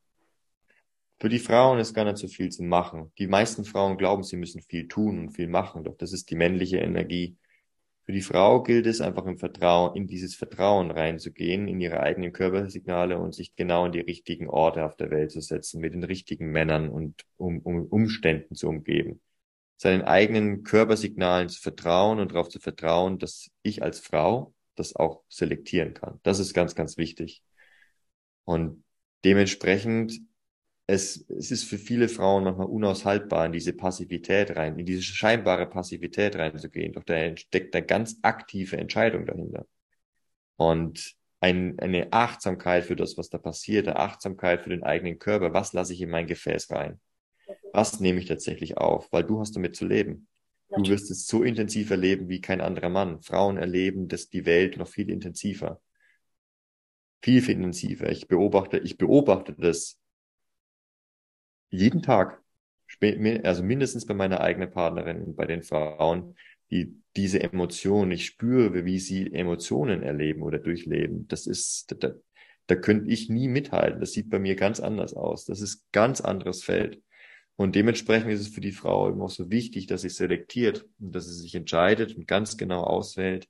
Für die Frauen ist gar nicht so viel zu machen. Die meisten Frauen glauben, sie müssen viel tun und viel machen, doch das ist die männliche Energie. Für die Frau gilt es einfach im Vertrauen, in dieses Vertrauen reinzugehen, in ihre eigenen Körpersignale und sich genau in die richtigen Orte auf der Welt zu setzen, mit den richtigen Männern und um, um Umständen zu umgeben. Seinen eigenen Körpersignalen zu vertrauen und darauf zu vertrauen, dass ich als Frau das auch selektieren kann. Das ist ganz, ganz wichtig. Und dementsprechend, es, es ist für viele Frauen manchmal unaushaltbar, in diese Passivität rein, in diese scheinbare Passivität reinzugehen. Doch da steckt eine ganz aktive Entscheidung dahinter. Und ein, eine Achtsamkeit für das, was da passiert, eine Achtsamkeit für den eigenen Körper. Was lasse ich in mein Gefäß rein? Was nehme ich tatsächlich auf? Weil du hast damit zu leben. Du wirst es so intensiv erleben wie kein anderer Mann. Frauen erleben das die Welt noch viel intensiver. Viel, viel intensiver. Ich beobachte, ich beobachte das jeden Tag. Also mindestens bei meiner eigenen Partnerin und bei den Frauen, die diese Emotionen, ich spüre, wie sie Emotionen erleben oder durchleben. Das ist, da, da könnte ich nie mithalten. Das sieht bei mir ganz anders aus. Das ist ganz anderes Feld. Und dementsprechend ist es für die Frau eben auch so wichtig, dass sie selektiert und dass sie sich entscheidet und ganz genau auswählt,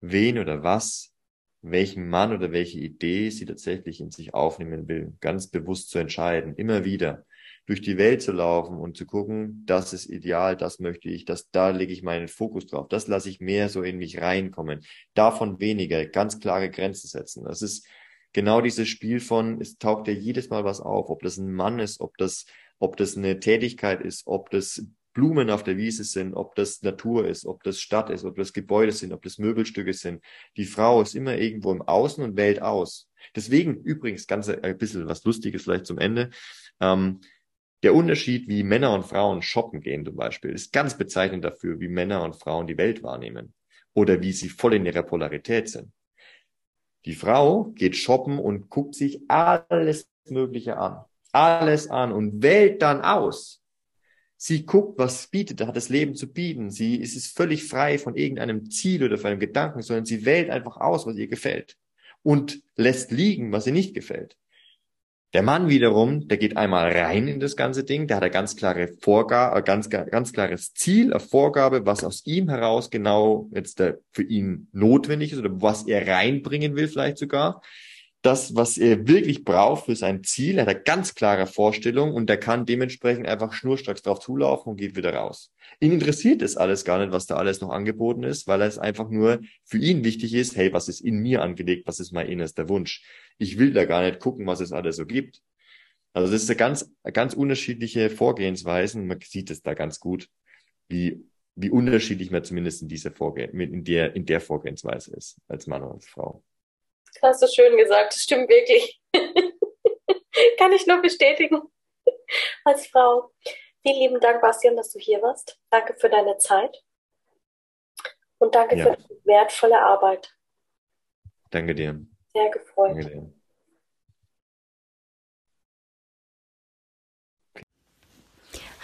wen oder was, welchen Mann oder welche Idee sie tatsächlich in sich aufnehmen will. Ganz bewusst zu entscheiden, immer wieder durch die Welt zu laufen und zu gucken, das ist ideal, das möchte ich, das, da lege ich meinen Fokus drauf, das lasse ich mehr so in mich reinkommen. Davon weniger, ganz klare Grenzen setzen. Das ist genau dieses Spiel von, es taucht ja jedes Mal was auf, ob das ein Mann ist, ob das ob das eine Tätigkeit ist, ob das Blumen auf der Wiese sind, ob das Natur ist, ob das Stadt ist, ob das Gebäude sind, ob das Möbelstücke sind. Die Frau ist immer irgendwo im Außen und wählt aus. Deswegen übrigens ganz ein bisschen was Lustiges vielleicht zum Ende. Ähm, der Unterschied, wie Männer und Frauen shoppen gehen zum Beispiel, ist ganz bezeichnend dafür, wie Männer und Frauen die Welt wahrnehmen oder wie sie voll in ihrer Polarität sind. Die Frau geht shoppen und guckt sich alles Mögliche an alles an und wählt dann aus. Sie guckt, was bietet, hat das Leben zu bieten. Sie ist es völlig frei von irgendeinem Ziel oder von einem Gedanken, sondern sie wählt einfach aus, was ihr gefällt und lässt liegen, was ihr nicht gefällt. Der Mann wiederum, der geht einmal rein in das ganze Ding, der hat eine ganz klare Vorgabe, ganz, ganz klares Ziel, eine Vorgabe, was aus ihm heraus genau jetzt für ihn notwendig ist oder was er reinbringen will vielleicht sogar das, was er wirklich braucht für sein Ziel, hat er ganz klare Vorstellung und er kann dementsprechend einfach schnurstracks drauf zulaufen und geht wieder raus. Ihn interessiert es alles gar nicht, was da alles noch angeboten ist, weil es einfach nur für ihn wichtig ist, hey, was ist in mir angelegt, was ist mein innerster Wunsch? Ich will da gar nicht gucken, was es alles so gibt. Also das ist eine ganz, ganz unterschiedliche Vorgehensweisen. Man sieht es da ganz gut, wie, wie unterschiedlich man zumindest in dieser Vorgehen, in der, in der Vorgehensweise ist, als Mann und als Frau. Hast du schön gesagt, das stimmt wirklich. Kann ich nur bestätigen. Als Frau. Vielen lieben Dank, Bastian, dass du hier warst. Danke für deine Zeit. Und danke ja. für deine wertvolle Arbeit. Danke dir. Sehr gefreut. Danke dir.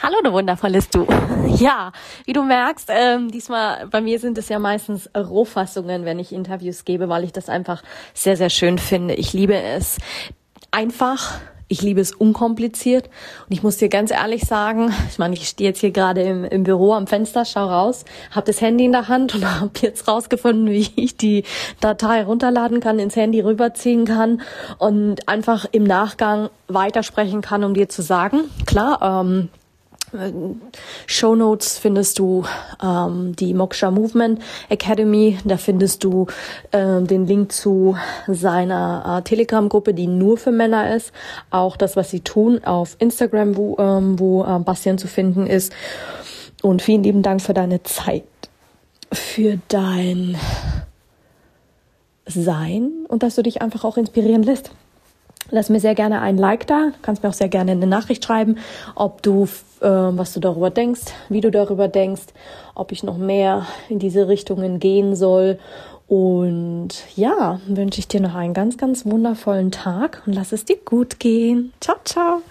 Hallo, du wundervolles Du. Ja, wie du merkst, ähm, diesmal bei mir sind es ja meistens Rohfassungen, wenn ich Interviews gebe, weil ich das einfach sehr, sehr schön finde. Ich liebe es, einfach Ich liebe es unkompliziert. Und ich muss dir ganz ehrlich sagen, ich meine, ich stehe jetzt hier gerade im, im Büro am Fenster, schau raus, habe das Handy in der Hand und habe jetzt rausgefunden, wie ich die Datei runterladen kann, ins Handy rüberziehen kann und einfach im Nachgang weitersprechen kann, um dir zu sagen, klar, ähm, Show Notes findest du ähm, die Moksha Movement Academy. Da findest du ähm, den Link zu seiner äh, Telegram-Gruppe, die nur für Männer ist. Auch das, was sie tun auf Instagram, wo, ähm, wo äh, Bastian zu finden ist. Und vielen lieben Dank für deine Zeit, für dein Sein und dass du dich einfach auch inspirieren lässt. Lass mir sehr gerne ein Like da. Du kannst mir auch sehr gerne eine Nachricht schreiben, ob du, äh, was du darüber denkst, wie du darüber denkst, ob ich noch mehr in diese Richtungen gehen soll. Und ja, wünsche ich dir noch einen ganz, ganz wundervollen Tag und lass es dir gut gehen. Ciao, ciao.